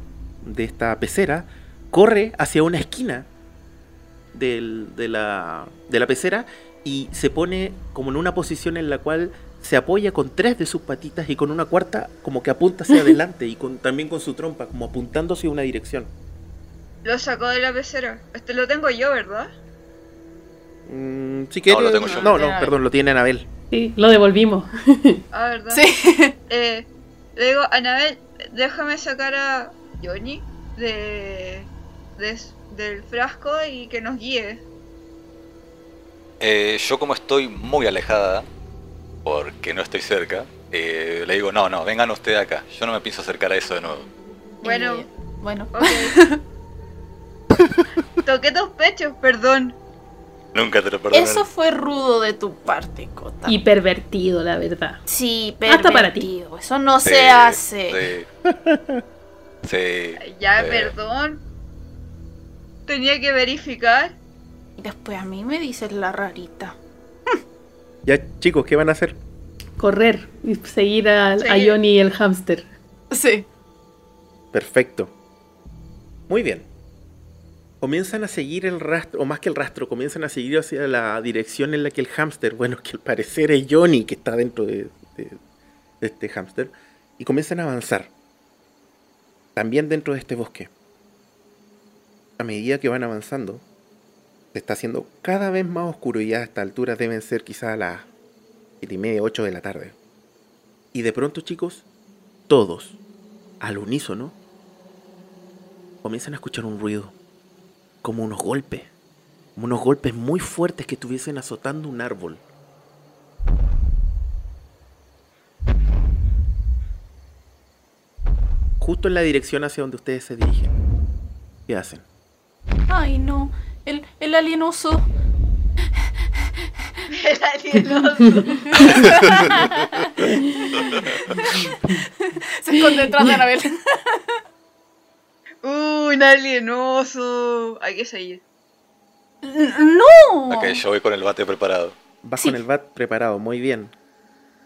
de esta pecera corre hacia una esquina del- de, la, de la pecera y se pone como en una posición en la cual se apoya con tres de sus patitas y con una cuarta como que apunta hacia adelante y con, también con su trompa, como apuntando hacia una dirección. Lo sacó de la pecera. Este lo tengo yo, ¿verdad? Mm, si quieres, lo tengo yo. no, no, perdón, lo tiene Anabel. Sí, lo devolvimos. Ah, ¿verdad? Sí. Eh, le digo, Anabel, déjame sacar a Johnny de, de- del frasco y que nos guíe. Eh, yo como estoy muy alejada, porque no estoy cerca, eh, le digo, no, no, vengan ustedes acá. Yo no me pienso acercar a eso de nuevo. Bueno, Eh, bueno. ok. Toqué tus pechos, perdón. Nunca te lo perdonaré. Eso fue rudo de tu parte, Cota. Y pervertido, la verdad. Sí, Hasta para ti. pervertido. Eso no Sí, se hace. Sí. Sí. Ya, Eh. perdón. Tenía que verificar. Y después a mí me dices la rarita. Ya, chicos, ¿qué van a hacer? Correr y seguir a. Johnny y el hámster. Sí. Perfecto. Muy bien. Comienzan a seguir el rastro, o más que el rastro, comienzan a seguir hacia la dirección en la que el hámster, bueno, que al parecer es Johnny que está dentro de, de- de este hámster, y comienzan a avanzar. También dentro de este bosque. A medida que van avanzando, está haciendo cada vez más oscuro y ya a esta altura deben ser quizás las siete y media, 8 de la tarde. Y de pronto, chicos, todos, al unísono, comienzan a escuchar un ruido, como unos golpes, como unos golpes muy fuertes que estuviesen azotando un árbol. Justo en la dirección hacia donde ustedes se dirigen. ¿Qué hacen? Ay, no. El, el alienoso. El alienoso. Se esconde detrás de Anabel. Uh, un alienoso. Hay que seguir. ¡No! Ok, yo voy con el bate preparado. Vas Sí. con el bat preparado, muy bien.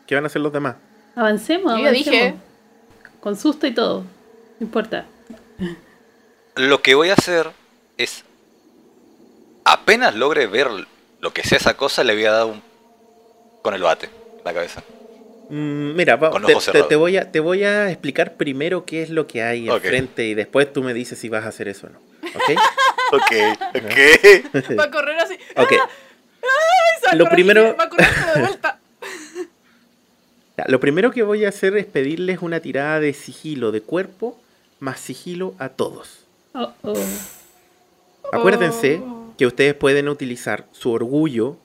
¿Qué van a hacer los demás? Avancemos, Yo avancemos. dije. Con susto y todo. No importa. Lo que voy a hacer es. Apenas logre ver lo que sea esa cosa, le voy a dar un. con el bate en la cabeza. Mm, mira, va- te, te- te voy a, te voy a explicar primero qué es lo que hay enfrente y después tú me dices si vas a hacer eso o no. ¿Ok? Ok, ok. Va a correr así. Ok. ¡Ay, se va a Lo correr primero- Va a de vuelta. Lo primero que voy a hacer es pedirles una tirada de sigilo de cuerpo más sigilo a todos. Oh, oh. Acuérdense Oh. Que ustedes pueden utilizar su orgullo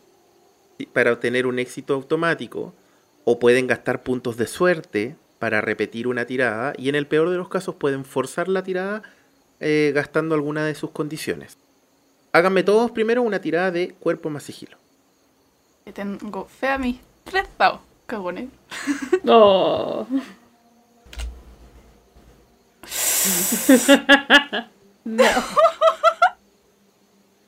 para obtener un éxito automático o pueden gastar puntos de suerte para repetir una tirada y en el peor de los casos pueden forzar la tirada eh, gastando alguna de sus condiciones. Háganme todos primero una tirada de cuerpo más sigilo. Que tengo fe a mis tres dados. Qué bueno. Oh. no.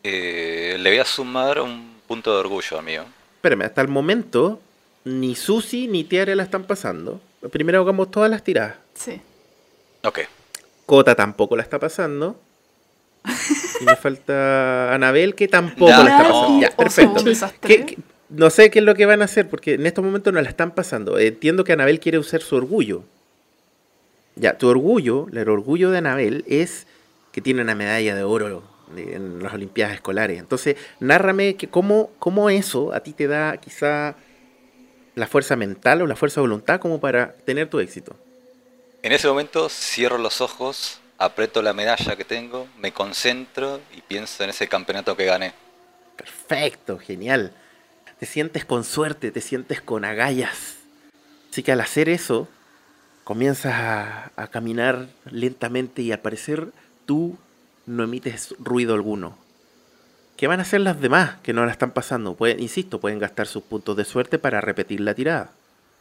Eh, le voy a sumar un punto de orgullo, amigo. Espérame, hasta el momento ni Susi ni Tiare la están pasando. Primero hagamos todas las tiradas. Sí. Ok. Cota tampoco la está pasando. Y me falta Anabel que tampoco Ya, la está no. pasando. Ya, perfecto. un desastre. ¿Qué- qué- no sé qué es lo que van a hacer porque en estos momentos no la están pasando. Entiendo que Anabel quiere usar su orgullo. Ya, tu orgullo, el orgullo de Anabel es que tiene una medalla de oro en las Olimpiadas escolares. Entonces, nárrame que cómo, cómo eso a ti te da quizá la fuerza mental o la fuerza de voluntad como para tener tu éxito. En ese momento cierro los ojos, aprieto la medalla que tengo, me concentro y pienso en ese campeonato que gané. Perfecto, genial. Te sientes con suerte, te sientes con agallas. Así que al hacer eso, comienzas a, a caminar lentamente y al parecer tú no emites ruido alguno. ¿Qué van a hacer las demás que no la están pasando? Pueden, insisto, pueden gastar sus puntos de suerte para repetir la tirada.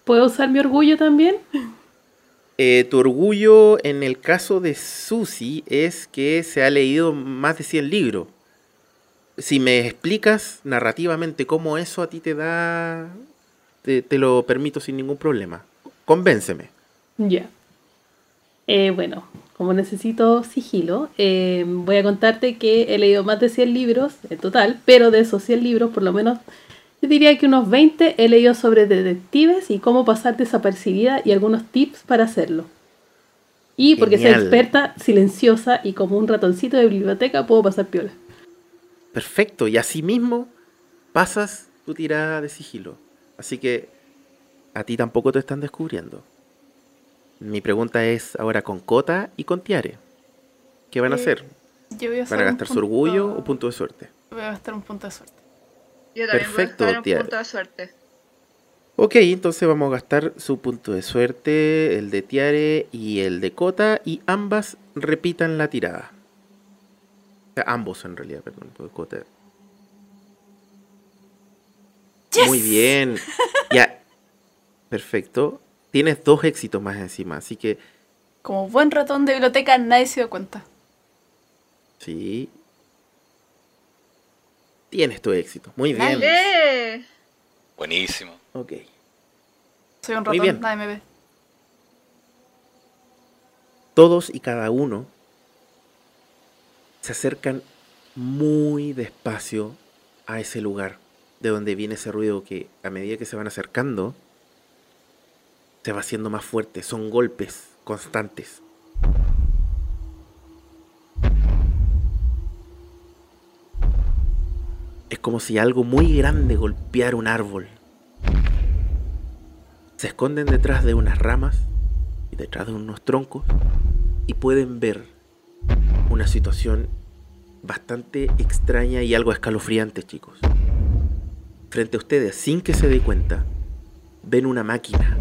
¿Puedo usar mi orgullo también? Eh, tu orgullo en el caso de Susi es que se ha leído más de 100 libros. Si me explicas narrativamente cómo eso a ti te da, te, te lo permito sin ningún problema. Convénceme. Ya. Eh, bueno, como necesito sigilo, eh, voy a contarte que he leído más de 100 libros en total, pero de esos 100 libros, por lo menos, yo diría que unos 20 he leído sobre detectives y cómo pasar desapercibida y algunos tips para hacerlo. Y porque soy experta, silenciosa y como un ratoncito de biblioteca puedo pasar piola. Perfecto. Y así mismo pasas tu tirada de sigilo. Así que a ti tampoco te están descubriendo. Mi pregunta es ahora con Cota y con Tiare. ¿Qué van a Eh, hacer? Yo voy a hacer ¿Van a gastar su orgullo o punto de suerte? Voy a gastar un punto de suerte. Yo también Perfecto, voy a gastar un tía. punto de suerte. Ok, entonces vamos a gastar su punto de suerte, el de Tiare y el de Cota, y ambas repitan la tirada. O sea, ambos en realidad, perdón, porque Cota. Muy bien. Ya. Perfecto. Tienes dos éxitos más encima, así que Como buen ratón de biblioteca, nadie se dio cuenta. sí. Tienes tu éxito. Muy bien. Dale. Buenísimo. Ok. Soy un Muy ratón, bien. nadie me ve. todos y cada uno se acercan muy despacio a ese lugar de donde viene ese ruido que a medida que se van acercando se va haciendo más fuerte, son golpes constantes. Es como si algo muy grande golpeara un árbol. Se esconden detrás de unas ramas y detrás de unos troncos y pueden ver una situación bastante extraña y algo escalofriante, chicos. Frente a ustedes, sin que se dé cuenta, ven una máquina.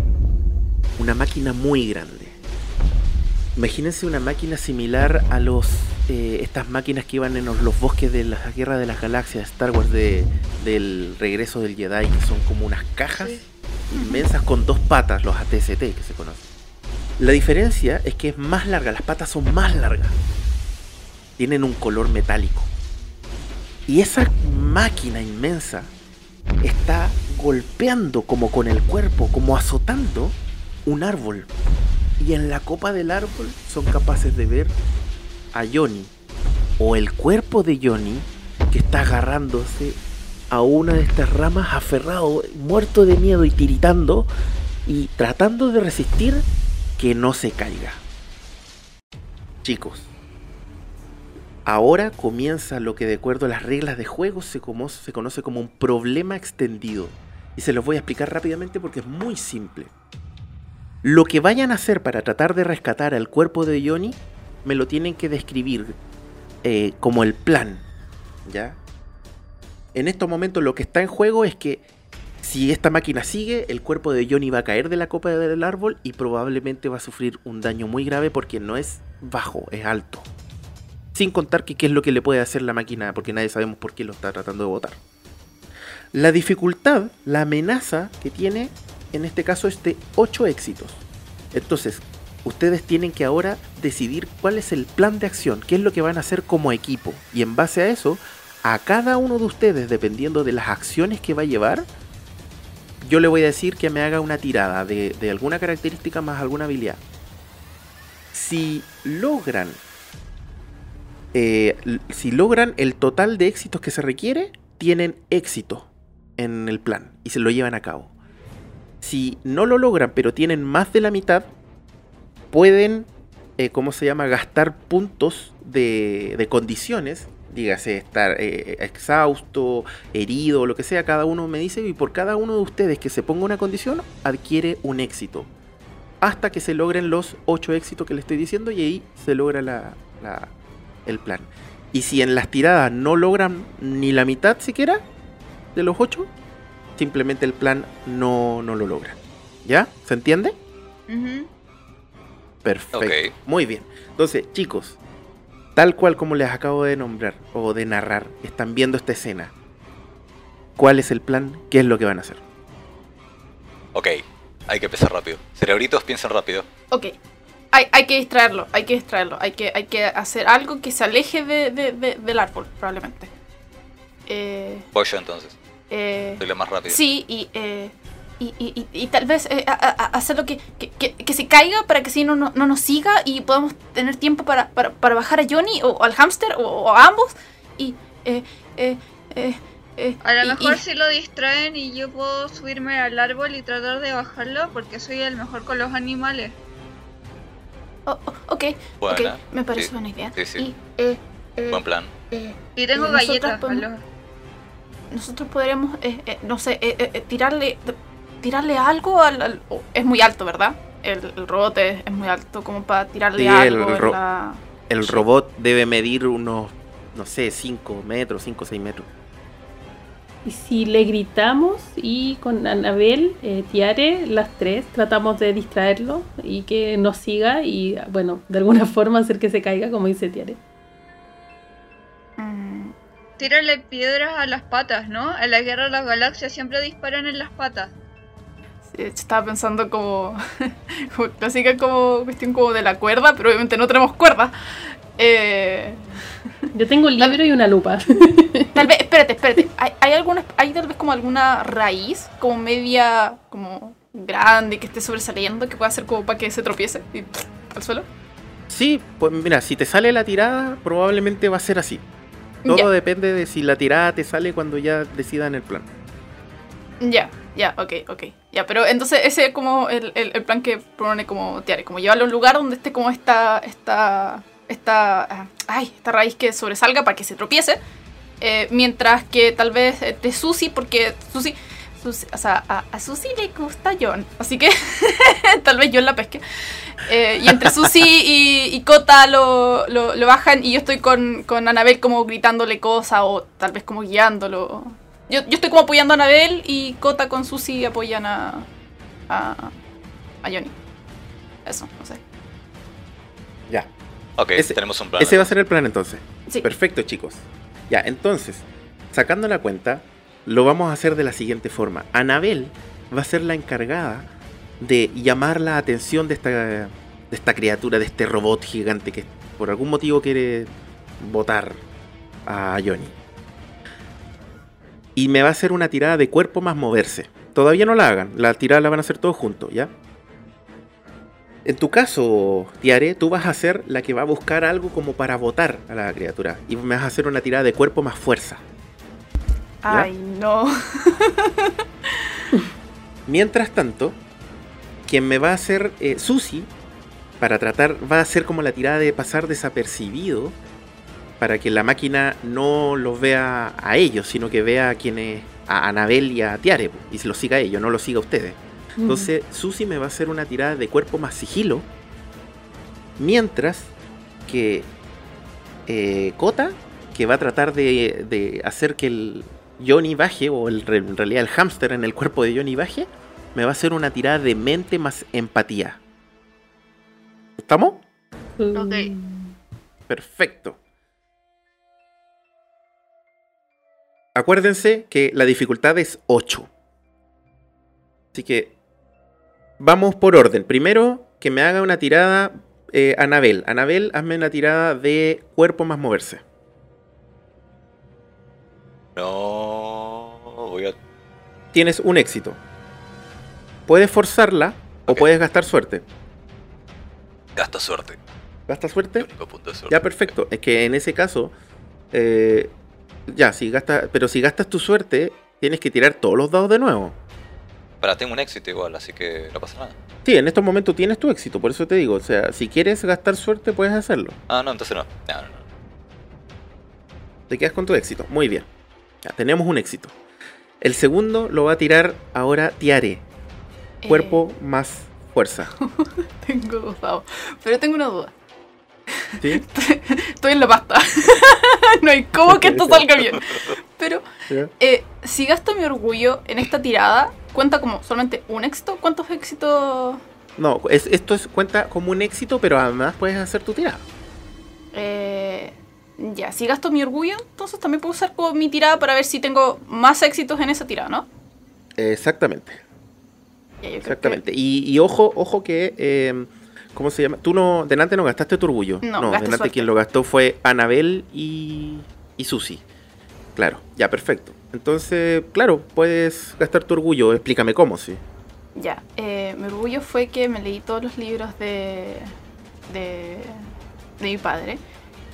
Una máquina muy grande. Imagínense una máquina similar a los eh, estas máquinas que iban en los, los bosques de la Guerra de las Galaxias, Star Wars de, del regreso del Jedi, que son como unas cajas Sí. inmensas con dos patas, los ATST que se conocen. La diferencia es que es más larga, las patas son más largas. Tienen un color metálico. Y esa máquina inmensa está golpeando como con el cuerpo, como azotando un árbol. Y en la copa del árbol son capaces de ver a Johnny o el cuerpo de Johnny que está agarrándose a una de estas ramas aferrado, muerto de miedo y tiritando y tratando de resistir que no se caiga. Chicos, ahora comienza lo que de acuerdo a las reglas de juego se, como- se conoce como un problema extendido. Y se los voy a explicar rápidamente porque es muy simple. Lo que vayan a hacer para tratar de rescatar al cuerpo de Johnny, me lo tienen que describir eh, como el plan. ¿Ya? En estos momentos lo que está en juego es que si esta máquina sigue, el cuerpo de Johnny va a caer de la copa del árbol y probablemente va a sufrir un daño muy grave porque no es bajo, es alto. Sin contar que qué es lo que le puede hacer la máquina, porque nadie sabemos por qué lo está tratando de botar. La dificultad, la amenaza que tiene, en este caso, es de 8 éxitos. Entonces, ustedes tienen que ahora decidir cuál es el plan de acción, qué es lo que van a hacer como equipo. Y en base a eso, a cada uno de ustedes, dependiendo de las acciones que va a llevar, yo le voy a decir que me haga una tirada de, alguna característica más alguna habilidad. Si logran. eh, si logran el total de éxitos que se requiere, tienen éxito en el plan y se lo llevan a cabo. Si no lo logran, pero tienen más de la mitad, pueden, eh, ¿cómo se llama?, gastar puntos de, condiciones. Dígase, estar eh, exhausto, herido, lo que sea, cada uno me dice, y por cada uno de ustedes que se ponga una condición, adquiere un éxito. Hasta que se logren los 8 éxitos que le estoy diciendo, y ahí se logra la- la- el plan. Y si en las tiradas no logran ni la mitad siquiera de los 8, simplemente el plan no, no lo logran. ¿Ya? ¿Se entiende? Perfecto. Muy bien. Entonces, chicos, tal cual como les acabo de nombrar o de narrar, están viendo esta escena. ¿Cuál es el plan? ¿Qué es lo que van a hacer? Ok, hay que pensar rápido. Cerebritos, piensen rápido. Ok. Hay, hay que distraerlo, hay que distraerlo. Hay que, hay que hacer algo que se aleje de- de- de- del árbol, probablemente. Eh, Voy yo entonces. Eh, Soy la más rápida. sí, y, eh, y, y- y- y tal vez eh, a- a- hacerlo que, que, que- que se caiga para que si no, no, no nos siga y podamos tener tiempo para, para, para bajar a Johnny o, al hámster o, o a ambos. Y. Eh, eh, eh, eh, A lo y- mejor y- si lo distraen y yo puedo subirme al árbol y tratar de bajarlo porque soy el mejor con los animales. oh, oh, ok, Buena. ok, me parece Sí, buena idea. sí, sí. Y, Buen plan. eh, Y tengo galletas. podemos- nosotros podríamos, eh, eh, no sé, eh, eh, tirarle tirarle algo al... al- oh, es muy alto, ¿verdad? El, el robot es, es muy alto como para tirarle Sí, algo el ro- la- El Sí. robot debe medir unos, no sé, 5 metros, 5 o 6 metros. Y si le gritamos y con Anabel, eh, Tiare, las tres, tratamos de distraerlo y que nos siga y, bueno, de alguna forma hacer que se caiga, como dice Tiare. Tírale piedras a las patas, ¿no? En la guerra de las galaxias siempre disparan en las patas. sí, estaba pensando como, como clásica como cuestión como de la cuerda, pero obviamente no tenemos cuerda. Eh, Yo tengo un libro y una lupa. tal vez, espérate, espérate. ¿Hay, hay alguna, hay tal vez como alguna raíz, como media, como grande, que esté sobresaliendo, que pueda hacer como para que se tropiece y al suelo? Sí, pues mira, si te sale la tirada, probablemente va a ser así. Todo depende de si la tirada te sale cuando ya decidan el plan. Ya, ya, ok, ok. Ya, pero entonces ese es como el, el- el plan que propone como Tiare, como llevarlo a un lugar donde esté como esta, esta, esta, ah, ay, esta raíz que sobresalga para que se tropiece. eh, mientras que tal vez eh, de Susi, porque Susi, Susi- o sea, a, a Susi le gusta John, así que tal vez John la pesque. Eh, y entre Susi y, y Kota lo, lo, lo bajan y yo estoy con, con Anabel como gritándole cosas o tal vez como guiándolo. Yo, yo estoy como apoyando a Anabel y Kota con Susi apoyan a, a, a Johnny. Eso, no sé. Ya. Ok, Ese- tenemos un plan. Ese va a ser el plan entonces. Sí. Perfecto, chicos. Ya, entonces, sacando la cuenta, lo vamos a hacer de la siguiente forma. Anabel va a ser la encargada de llamar la atención de esta, de esta criatura, de este robot gigante que por algún motivo quiere botar a Johnny. Y me va a hacer una tirada de cuerpo más moverse. Todavía no la hagan, la tirada la van a hacer todos juntos, ¿ya? En tu caso, Tiare, tú vas a ser la que va a buscar algo como para botar a la criatura. Y me vas a hacer una tirada de cuerpo más fuerza. ¿Ya? Ay, no. Mientras tanto, quien me va a hacer eh, Susi, para tratar, va a hacer como la tirada de pasar desapercibido, para que la máquina no los vea a ellos, sino que vea a quienes, a Anabel y a Tiare, y se los siga a ellos, no los siga a ustedes. Entonces, Susi me va a hacer una tirada de cuerpo más sigilo, mientras que eh, Kota, que va a tratar de, de hacer que el Johnny baje, o el, en realidad el hámster en el cuerpo de Johnny baje, me va a hacer una tirada de mente más empatía. ¿Estamos? Ok. Perfecto. Acuérdense que la dificultad es 8. Así que vamos por orden. Primero, que me haga una tirada eh, Anabel. Anabel, hazme una tirada de cuerpo más moverse. No. Voy a. Tienes un éxito. Puedes forzarla o puedes gastar suerte. Gasta suerte. ¿Gasta suerte? punto. Ya, perfecto. Es que en ese caso, eh, ya, si gastas, pero si gastas tu suerte, tienes que tirar todos los dados de nuevo. Para, tengo un éxito igual, así que no pasa nada. Sí, en estos momentos tienes tu éxito, por eso te digo, o sea, si quieres gastar suerte, puedes hacerlo. Ah, no, entonces no. No, no, no. Te quedas con tu éxito. Muy bien. Ya, tenemos un éxito. El segundo lo va a tirar ahora Tiare. Eh, Cuerpo más fuerza. tengo dos dados. Pero tengo una duda. ¿Sí? Estoy en la pasta. no hay cómo que esto salga bien. Pero eh, si gasto mi orgullo en esta tirada, ¿cuenta como solamente un éxito? ¿Cuántos éxitos? No, es- esto es, cuenta como un éxito, pero además puedes hacer tu tirada. Eh, ya, si gasto mi orgullo, entonces también puedo usar como mi tirada para ver si tengo más éxitos en esa tirada, ¿no? Exactamente. Ya, yo creo Exactamente. Y, y ojo, ojo que. eh, ¿Cómo se llama? Tú no. Delante no gastaste tu orgullo. No, gasté delante suerte. quien lo gastó fue Anabel y. y Susi. Claro, ya, perfecto. Entonces, claro, puedes gastar tu orgullo. Explícame cómo, sí. ya, eh, mi orgullo fue que me leí todos los libros de, de, de mi padre.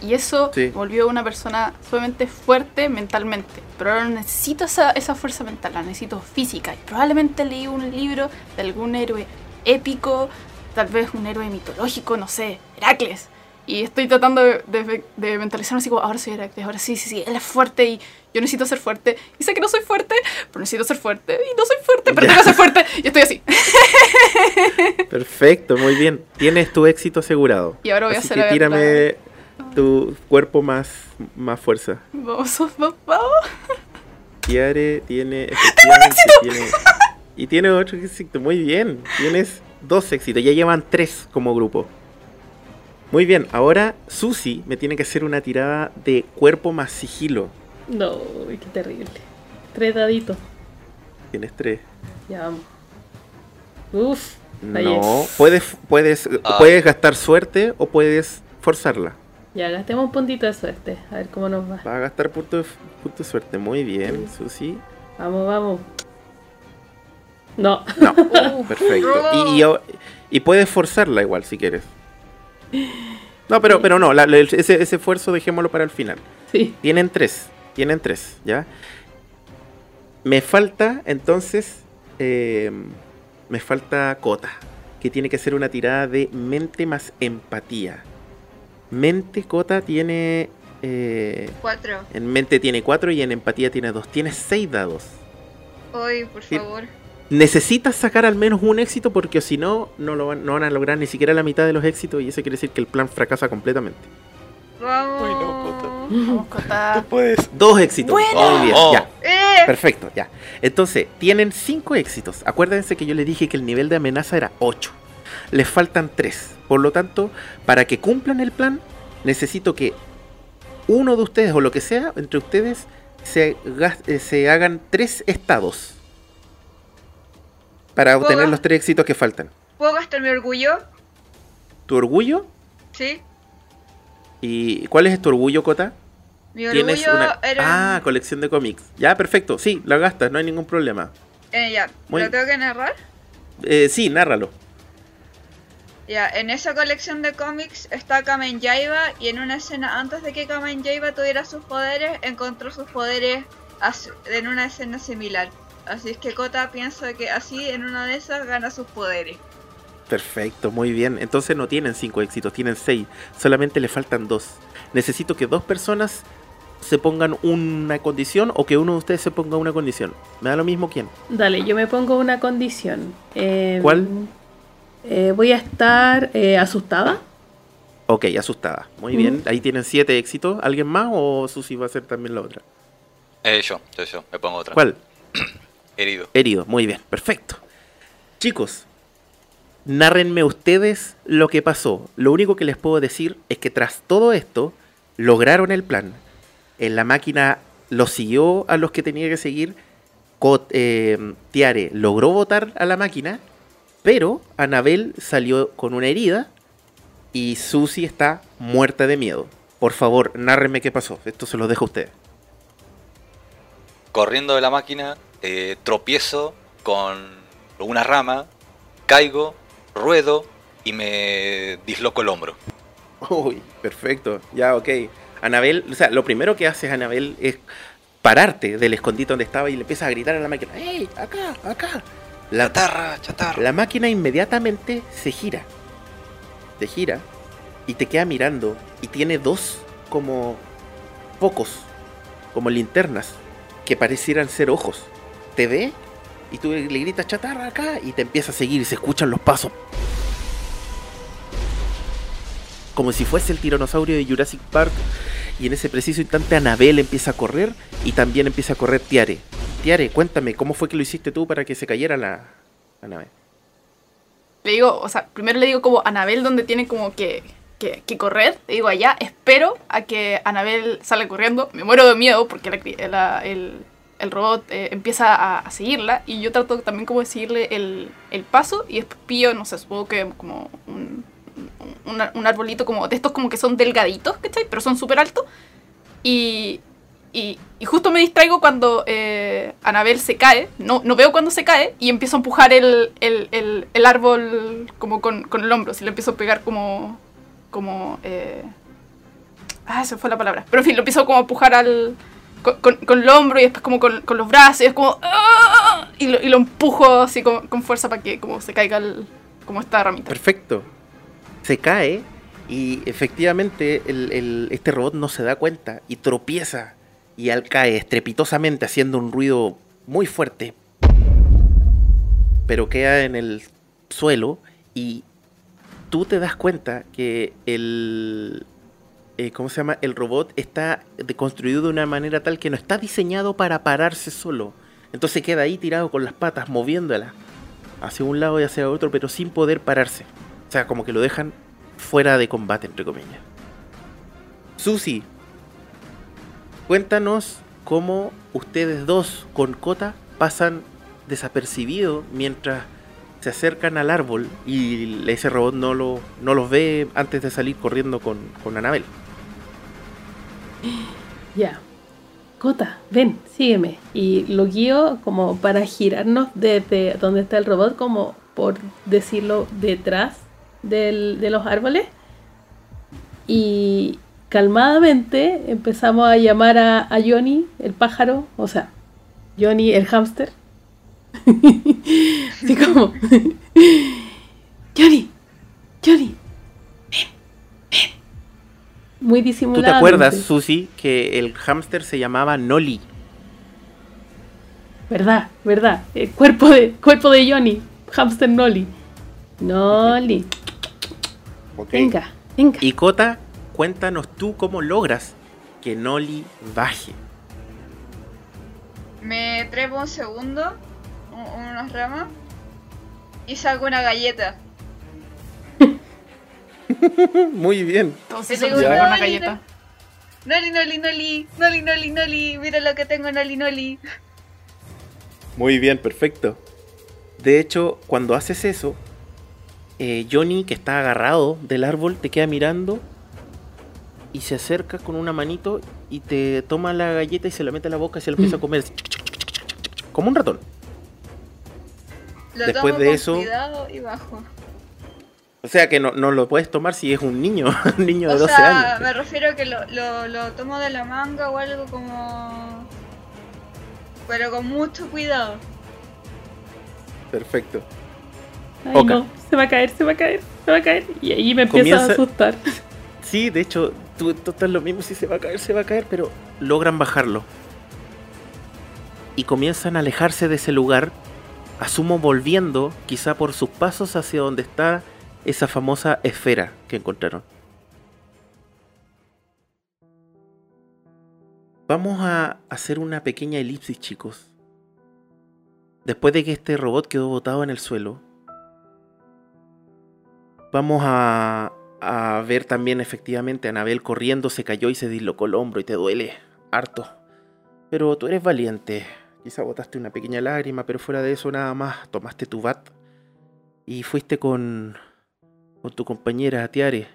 Y eso Sí. volvió una persona sumamente fuerte mentalmente. Pero ahora no necesito esa, esa fuerza mental, la necesito física. Y probablemente leí un libro de algún héroe épico, tal vez un héroe mitológico, no sé, Heracles. Y estoy tratando de, de, de mentalizarme así como, ahora soy Heracles, ahora sí, sí, sí, él es fuerte y yo necesito ser fuerte. Y sé que no soy fuerte, pero necesito ser fuerte. Y no soy fuerte, pero tengo que ser fuerte. Y estoy así. Perfecto, muy bien. Tienes tu éxito asegurado. Y ahora voy a hacer que tírame tu cuerpo más, más fuerza. Vamos, vamos, vamos. Tiare tiene. Efectivamente, tiene. Y tiene otro éxito. Muy bien. Tienes dos éxitos. Ya llevan tres como grupo. Muy bien. Ahora Susi me tiene que hacer una tirada de cuerpo más sigilo. No, qué terrible. Tres daditos. Tienes tres. Ya vamos. Uf. No. Puedes, puedes, Ah. puedes gastar suerte o puedes forzarla. Ya, gastemos un puntito de suerte. A ver cómo nos va. Va a gastar punto de, punto de suerte. Muy bien, Susi. Vamos, vamos. No. No. Perfecto. Y, y, y puedes forzarla igual si quieres. No, pero, pero no, la- la- ese, ese esfuerzo dejémoslo para el final. Sí. Tienen tres, tienen tres, ¿ya? Me falta, entonces, eh, me falta Cota, que tiene que hacer una tirada de mente más empatía. Mente, Cota, tiene... eh, Cuatro. en mente tiene cuatro y en empatía tiene dos. Tiene seis dados. Hoy, por favor. Necesitas sacar al menos un éxito porque si no, no, lo van, no van a lograr ni siquiera la mitad de los éxitos y eso quiere decir que el plan fracasa completamente. Vamos. Uy, no, Cota. Vamos, Cota. puedes. Dos éxitos. Bueno. Bien, Oh. ya. ¡Eh! Perfecto, ya. Entonces, tienen cinco éxitos. Acuérdense que yo les dije que el nivel de amenaza era 8. Les faltan 3. Por lo tanto, para que cumplan el plan, necesito que uno de ustedes o lo que sea, entre ustedes, se, eh, se hagan tres estados. Para obtener los tres éxitos que faltan. ¿Puedo gastar mi orgullo? Tu orgullo. Sí. ¿Y cuál es tu orgullo, Cota? Mi orgullo una. era. Ah, colección de cómics. Ya, perfecto. Sí, la gastas, no hay ningún problema. Eh, ya. Muy- ¿Lo tengo que narrar? Eh, sí, nárralo. Ya, en esa colección de cómics está Kamen Yaiba y en una escena antes de que Kamen Yaiba tuviera sus poderes, encontró sus poderes en una escena similar. Así es que Kota piensa que así en una de esas gana sus poderes. Perfecto, muy bien. Entonces no tienen cinco éxitos, tienen seis. Solamente le faltan dos. Necesito que dos personas se pongan una condición o que uno de ustedes se ponga una condición. Me da lo mismo quién. Dale, yo me pongo una condición. Eh, ¿Cuál? Eh, voy a estar eh, asustada. Ok, asustada. Muy bien. Ahí tienen siete éxitos. ¿Alguien más o Susi va a hacer también la otra? Eh, yo, yo, yo, me pongo otra. ¿Cuál? Herido. Herido. Muy bien, perfecto. Chicos, nárrenme ustedes lo que pasó. Lo único que les puedo decir es que tras todo esto, lograron el plan. En la máquina lo siguió a los que tenía que seguir. Eh, Tiare logró votar a la máquina, pero Anabel salió con una herida y Susi está muerta de miedo. Por favor, nárrenme qué pasó. Esto se lo dejo a ustedes. Corriendo de la máquina, eh, tropiezo con una rama, caigo, ruedo y me disloco el hombro. Uy, perfecto. Ya, ok. Anabel, o sea, lo primero que haces, Anabel, es pararte del escondite donde estaba y le empiezas a gritar a la máquina. ¡Ey! ¡Acá! ¡Acá! La, Chatarra, chatarra. la máquina inmediatamente se gira. Se gira y te queda mirando. Y tiene dos como focos, como linternas, que parecieran ser ojos. Te ve y tú le gritas chatarra acá y te empieza a seguir y se escuchan los pasos. Como si fuese el tiranosaurio de Jurassic Park. Y en ese preciso instante Anabel empieza a correr y también empieza a correr Tiare. Tiare, cuéntame, ¿cómo fue que lo hiciste tú para que se cayera la Anabel? Le digo, o sea, primero le digo como Anabel donde tiene como que, que, correr. Le digo allá, espero a que Anabel salga corriendo. Me muero de miedo porque la la- el, el robot eh, empieza a, a seguirla. Y yo trato también como de seguirle el, el paso. Y después pillo, no sé, supongo que como un, un, un arbolito como de estos como que son delgaditos, ¿cachai? Pero son súper altos. Y, y, y justo me distraigo cuando eh, Anabel se cae, no, no veo cuando se cae, y empiezo a empujar el, el, el, el árbol como con, con el hombro, si le empiezo a pegar como... como eh... Ah, esa fue la palabra. Pero en fin, lo empiezo como a empujar al, con, con- el hombro y después como con, con los brazos, y es como... ¡ah! Y lo, y lo empujo así con, fuerza para que como se caiga como esta ramita. Perfecto. Se cae y efectivamente el- este robot no se da cuenta y tropieza y al cae estrepitosamente haciendo un ruido muy fuerte. Pero queda en el suelo y tú te das cuenta que el... eh, ¿Cómo se llama? El robot está construido de una manera tal que no está diseñado para pararse solo. Entonces queda ahí tirado con las patas, moviéndolas hacia un lado y hacia otro, pero sin poder pararse. O sea, como que lo dejan fuera de combate, entre comillas. Susi, cuéntanos cómo ustedes dos con Kota pasan desapercibidos mientras se acercan al árbol y ese robot no, lo, no los ve antes de salir corriendo con, con Anabel. Ya. Cota, ven, sígueme. Y lo guío como para girarnos desde donde está el robot, como por decirlo, detrás del- de los árboles. Y calmadamente empezamos a llamar a, a Johnny, el pájaro, o sea, Johnny, el hámster. Así como, Johnny, Johnny, ven, ven. Muy ¿Tú te acuerdas, Susi, que el hámster se llamaba Noli? ¿Verdad? ¿Verdad? El cuerpo de, cuerpo de Johnny. Hamster Nolly. Nolly. Venga, venga. Y Kota, cuéntanos tú cómo logras que Noli baje. Me trepo un segundo, u- unas ramas, y saco una galleta. Muy bien. Entonces se una "Noli, galleta. Noli, Noli, Noli, Noli, Noli, Noli, mira lo que tengo, Noli, Noli. Muy bien, perfecto. De hecho, cuando haces eso, eh, Johnny, que está agarrado del árbol, te queda mirando y se acerca con una manito y te toma la galleta y se la mete a la boca y se la empieza a comer. Como un ratón. Lo Después tomo de con eso- cuidado y bajo. O sea que no, no lo puedes tomar si es un niño, un niño de O 12 sea, años. me refiero a que lo, lo, lo tomo de la manga o algo como... Pero con mucho cuidado. Perfecto. Ay, Oka. no, se va a caer, se va a caer, se va a caer. Y ahí me empiezo Comienza- a asustar. Sí, de hecho, tú, tú estás lo mismo, si se va a caer, se va a caer, pero logran bajarlo. Y comienzan a alejarse de ese lugar, asumo volviendo, quizá por sus pasos hacia donde está esa famosa esfera que encontraron. Vamos a hacer una pequeña elipsis, chicos. Después de que este robot quedó botado en el suelo, vamos a, a ver también efectivamente a Anabel corriendo, se cayó y se dislocó el hombro y te duele harto. Pero tú eres valiente. Quizá botaste una pequeña lágrima, pero fuera de eso nada más tomaste tu bat y fuiste con, con tu compañera Tiare.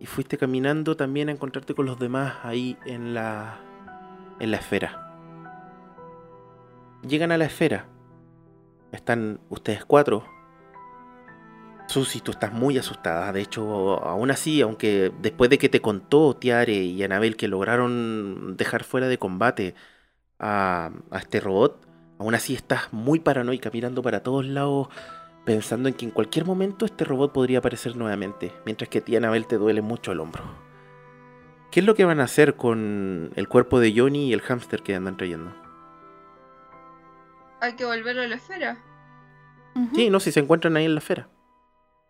Y fuiste caminando también a encontrarte con los demás ahí en la, en la esfera. Llegan a la esfera. Están ustedes cuatro. Susi, tú estás muy asustada. De hecho, aún así, aunque después de que te contó Tiare y Anabel que lograron dejar fuera de combate a, a este robot, aún así estás muy paranoica, mirando para todos lados, pensando en que en cualquier momento este robot podría aparecer nuevamente, mientras que a ti, Anabel, te duele mucho el hombro. ¿Qué es lo que van a hacer con el cuerpo de Johnny y el hámster que andan trayendo? Hay que volver a la esfera. Sí, no, si se encuentran ahí en la esfera.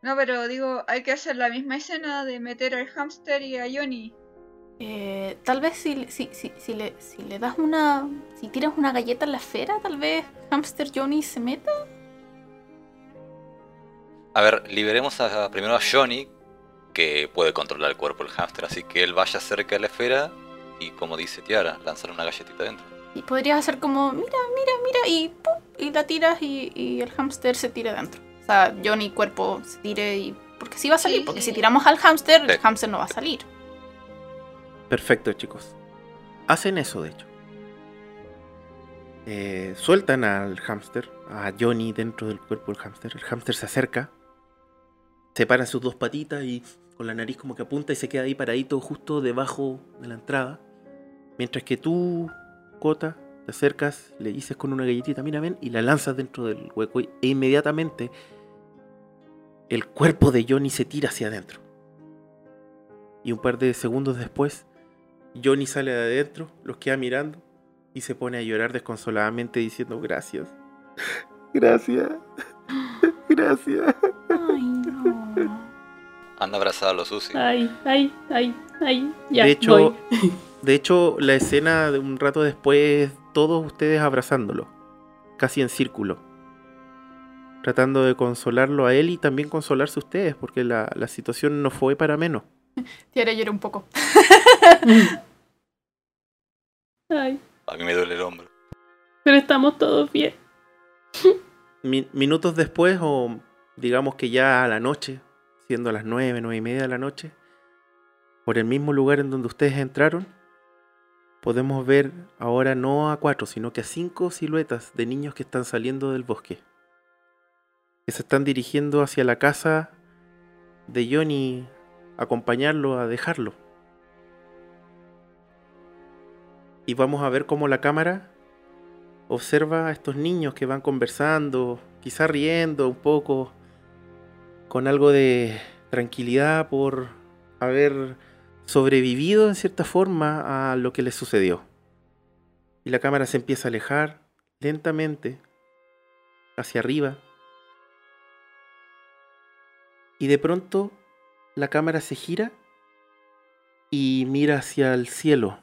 No, pero digo, hay que hacer la misma escena de meter al hámster y a Johnny. Eh, tal vez si, si, si, si le, si le das una. Si tiras una galleta en la esfera, tal vez Hamster Johnny se meta. A ver, liberemos a- primero a Johnny, que puede controlar el cuerpo del hámster, así que él vaya cerca de la esfera y, como dice Tiara, lanzar una galletita dentro. Y podrías hacer como, mira, mira, mira, y ¡pum! y la tiras y, y el hámster se tire dentro. Sea, Johnny cuerpo se tire y. Porque sí va a salir, Sí, porque sí. si tiramos al hámster, el hámster no va a salir. Perfecto, chicos. Hacen eso, de hecho. Eh, sueltan al hámster, a Johnny dentro del cuerpo del hámster. El hámster se acerca, separa sus dos patitas y con la nariz como que apunta y se queda ahí paradito justo debajo de la entrada. Mientras que tú, Cota, te acercas, le dices con una galletita, mira, ven, y la lanzas dentro del hueco y- e inmediatamente el cuerpo de Johnny se tira hacia adentro. Y un par de segundos después, Johnny sale de adentro, los queda mirando y se pone a llorar desconsoladamente diciendo gracias. Gracias. Gracias. Ay, no. Anda abrazada a los Susi. Ay, ay, ay, ay. Ya, de hecho, voy. de hecho, la escena de un rato después, todos ustedes abrazándolo, casi en círculo, tratando de consolarlo a él y también consolarse ustedes, porque la, la situación no fue para menos. Tiara llora un poco. Ay, A mí me duele el hombro. pero estamos todos bien. Mi- minutos después, o digamos que ya a la noche, siendo las nueve, nueve y media de la noche, por el mismo lugar en donde ustedes entraron, podemos ver ahora no a cuatro, sino que a cinco siluetas de niños que están saliendo del bosque. Que se están dirigiendo hacia la casa de Johnny, acompañarlo, a dejarlo. Y vamos a ver cómo la cámara observa a estos niños que van conversando, quizá riendo un poco, con algo de tranquilidad por haber sobrevivido en cierta forma a lo que les sucedió. Y la cámara se empieza a alejar lentamente hacia arriba. Y de pronto la cámara se gira y mira hacia el cielo.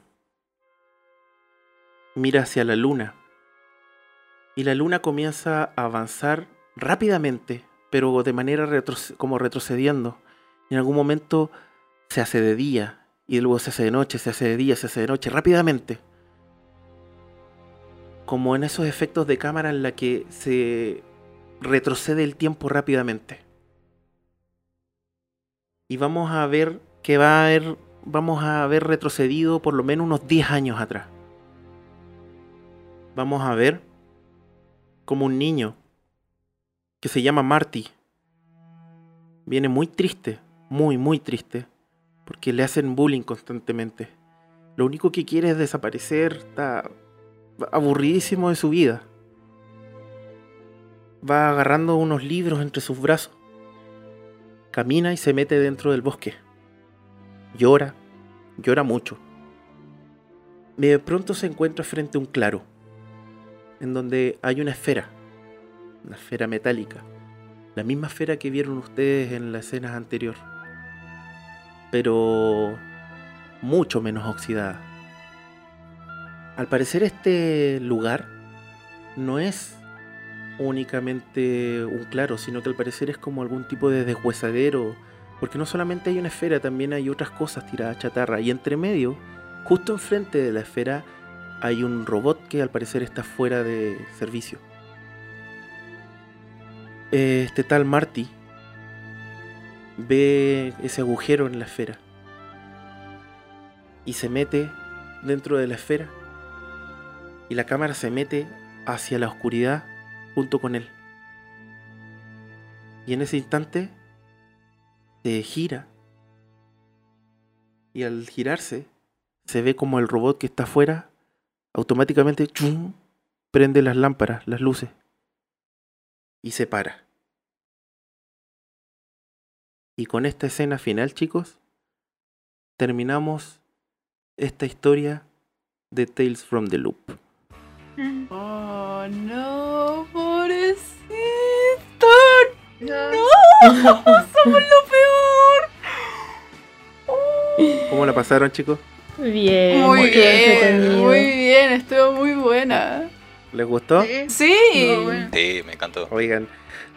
Mira hacia la luna y la luna comienza a avanzar rápidamente, pero de manera como retrocediendo. En algún momento se hace de día, y luego se hace de noche, se hace de día, se hace de noche, rápidamente. Como en esos efectos de cámara en la que se retrocede el tiempo rápidamente. Y vamos a ver que va a haber, vamos a haber retrocedido por lo menos unos 10 años atrás. Vamos a ver como un niño que se llama Marty. Viene muy triste, muy, muy triste, porque le hacen bullying constantemente. Lo único que quiere es desaparecer, está aburridísimo de su vida. va agarrando unos libros entre sus brazos. Camina y se mete dentro del bosque. Llora, llora mucho. De pronto se encuentra frente a un claro, en donde hay una esfera, una esfera metálica, la misma esfera que vieron ustedes en la escena anterior, pero mucho menos oxidada. Al parecer este lugar no es únicamente un claro, sino que al parecer es como algún tipo de deshuesadero, porque no solamente hay una esfera, también hay otras cosas tiradas chatarra, y entre medio, justo enfrente de la esfera, hay un robot que al parecer está fuera de servicio. Este tal Marty ve ese agujero en la esfera y se mete dentro de la esfera y la cámara se mete hacia la oscuridad junto con él. Y en ese instante se gira y al girarse se ve como el robot que está afuera automáticamente ¡chum! prende las lámparas, las luces y se para. Y con esta escena final, chicos, terminamos esta historia de Tales from the Loop. Oh, no. No. Somos lo peor. Oh. ¿Cómo la pasaron, chicos? Bien, Muy muy bien, muy bien, estuvo muy buena. ¿Les gustó? Sí. Sí. No, bueno. Sí, me encantó. Oigan,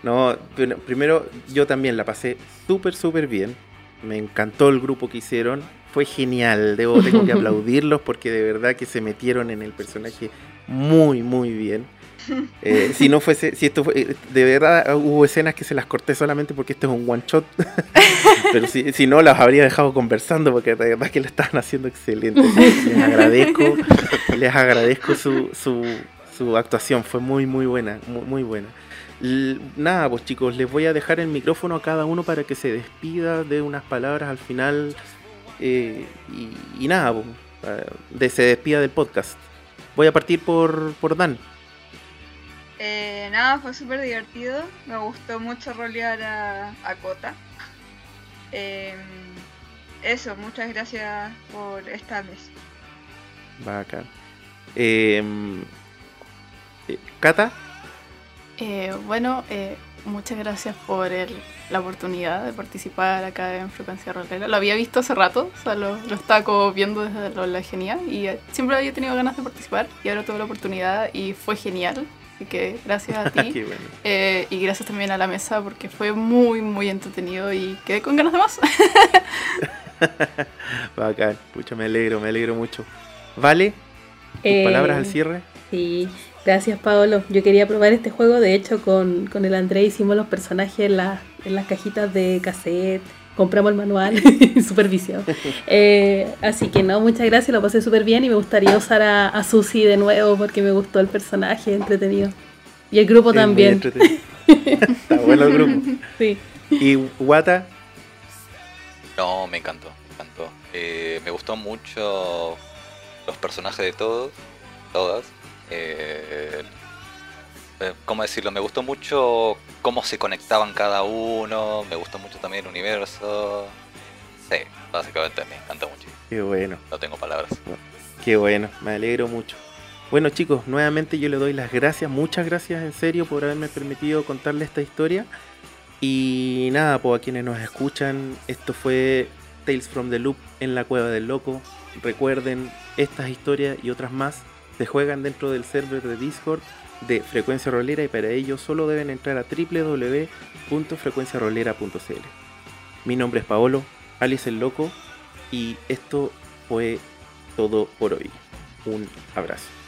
no, primero yo también la pasé súper, súper bien. Me encantó el grupo que hicieron. Fue genial, debo, tengo que aplaudirlos porque de verdad que se metieron en el personaje muy, muy bien. Eh, si no fuese, si esto fue, eh, de verdad hubo escenas que se las corté solamente porque esto es un one shot, pero si, si no las habría dejado conversando porque de verdad que lo estaban haciendo excelente. Les agradezco, les agradezco su, su, su actuación, fue muy, muy buena, muy, buena. Nada, pues chicos, les voy a dejar el micrófono a cada uno para que se despida de unas palabras al final eh, y, nada, pues, eh, de, se despida del podcast. Voy a partir por, por Dan. Eh, nada, fue súper divertido. Me gustó mucho rolear a, a Kota. Eh, eso, muchas gracias por esta mesa. Bacán. Em, eh, Cata, Eh, bueno, eh, muchas gracias por el- la oportunidad de participar acá en Frecuencia Rolera. Lo había visto hace rato, o sea, lo, lo estaba como viendo desde lo- la genial y eh, siempre había tenido ganas de participar y ahora tuve la oportunidad y fue genial. Así que gracias a ti. qué bueno. Eh, y gracias también a la mesa porque fue muy, muy entretenido y quedé con ganas de más. Bacán, pucha, me alegro, me alegro mucho. Vale, tus Eh, palabras al cierre. Sí, gracias Paolo. Yo quería probar este juego, de hecho con, con el André hicimos los personajes en, la- en las cajitas de cassette, compramos el manual, supervisión. Eh, así que no, muchas gracias, lo pasé súper bien y me gustaría usar a, a Susi de nuevo porque me gustó el personaje, entretenido. Y el grupo muy también, entretenido. Está bueno el grupo. sí. Y Wata, No, me encantó, me encantó. Eh, me gustó mucho los personajes de todos, todas. Eh, eh, ¿Cómo decirlo? Me gustó mucho cómo se conectaban cada uno. Me gustó mucho también el universo. Sí, básicamente me encantó mucho. qué bueno. No tengo palabras. Qué bueno, me alegro mucho. Bueno chicos, nuevamente yo le doy las gracias, muchas gracias en serio por haberme permitido contarle esta historia. Y nada, pues a quienes nos escuchan, esto fue Tales from the Loop en la Cueva del Loco. Recuerden, estas historias y otras más se juegan dentro del server de Discord de Frecuencia Rolera y para ello solo deben entrar a www.frecuenciarolera.cl. Mi nombre es Paolo, Alice el Loco, y esto fue todo por hoy. Un abrazo.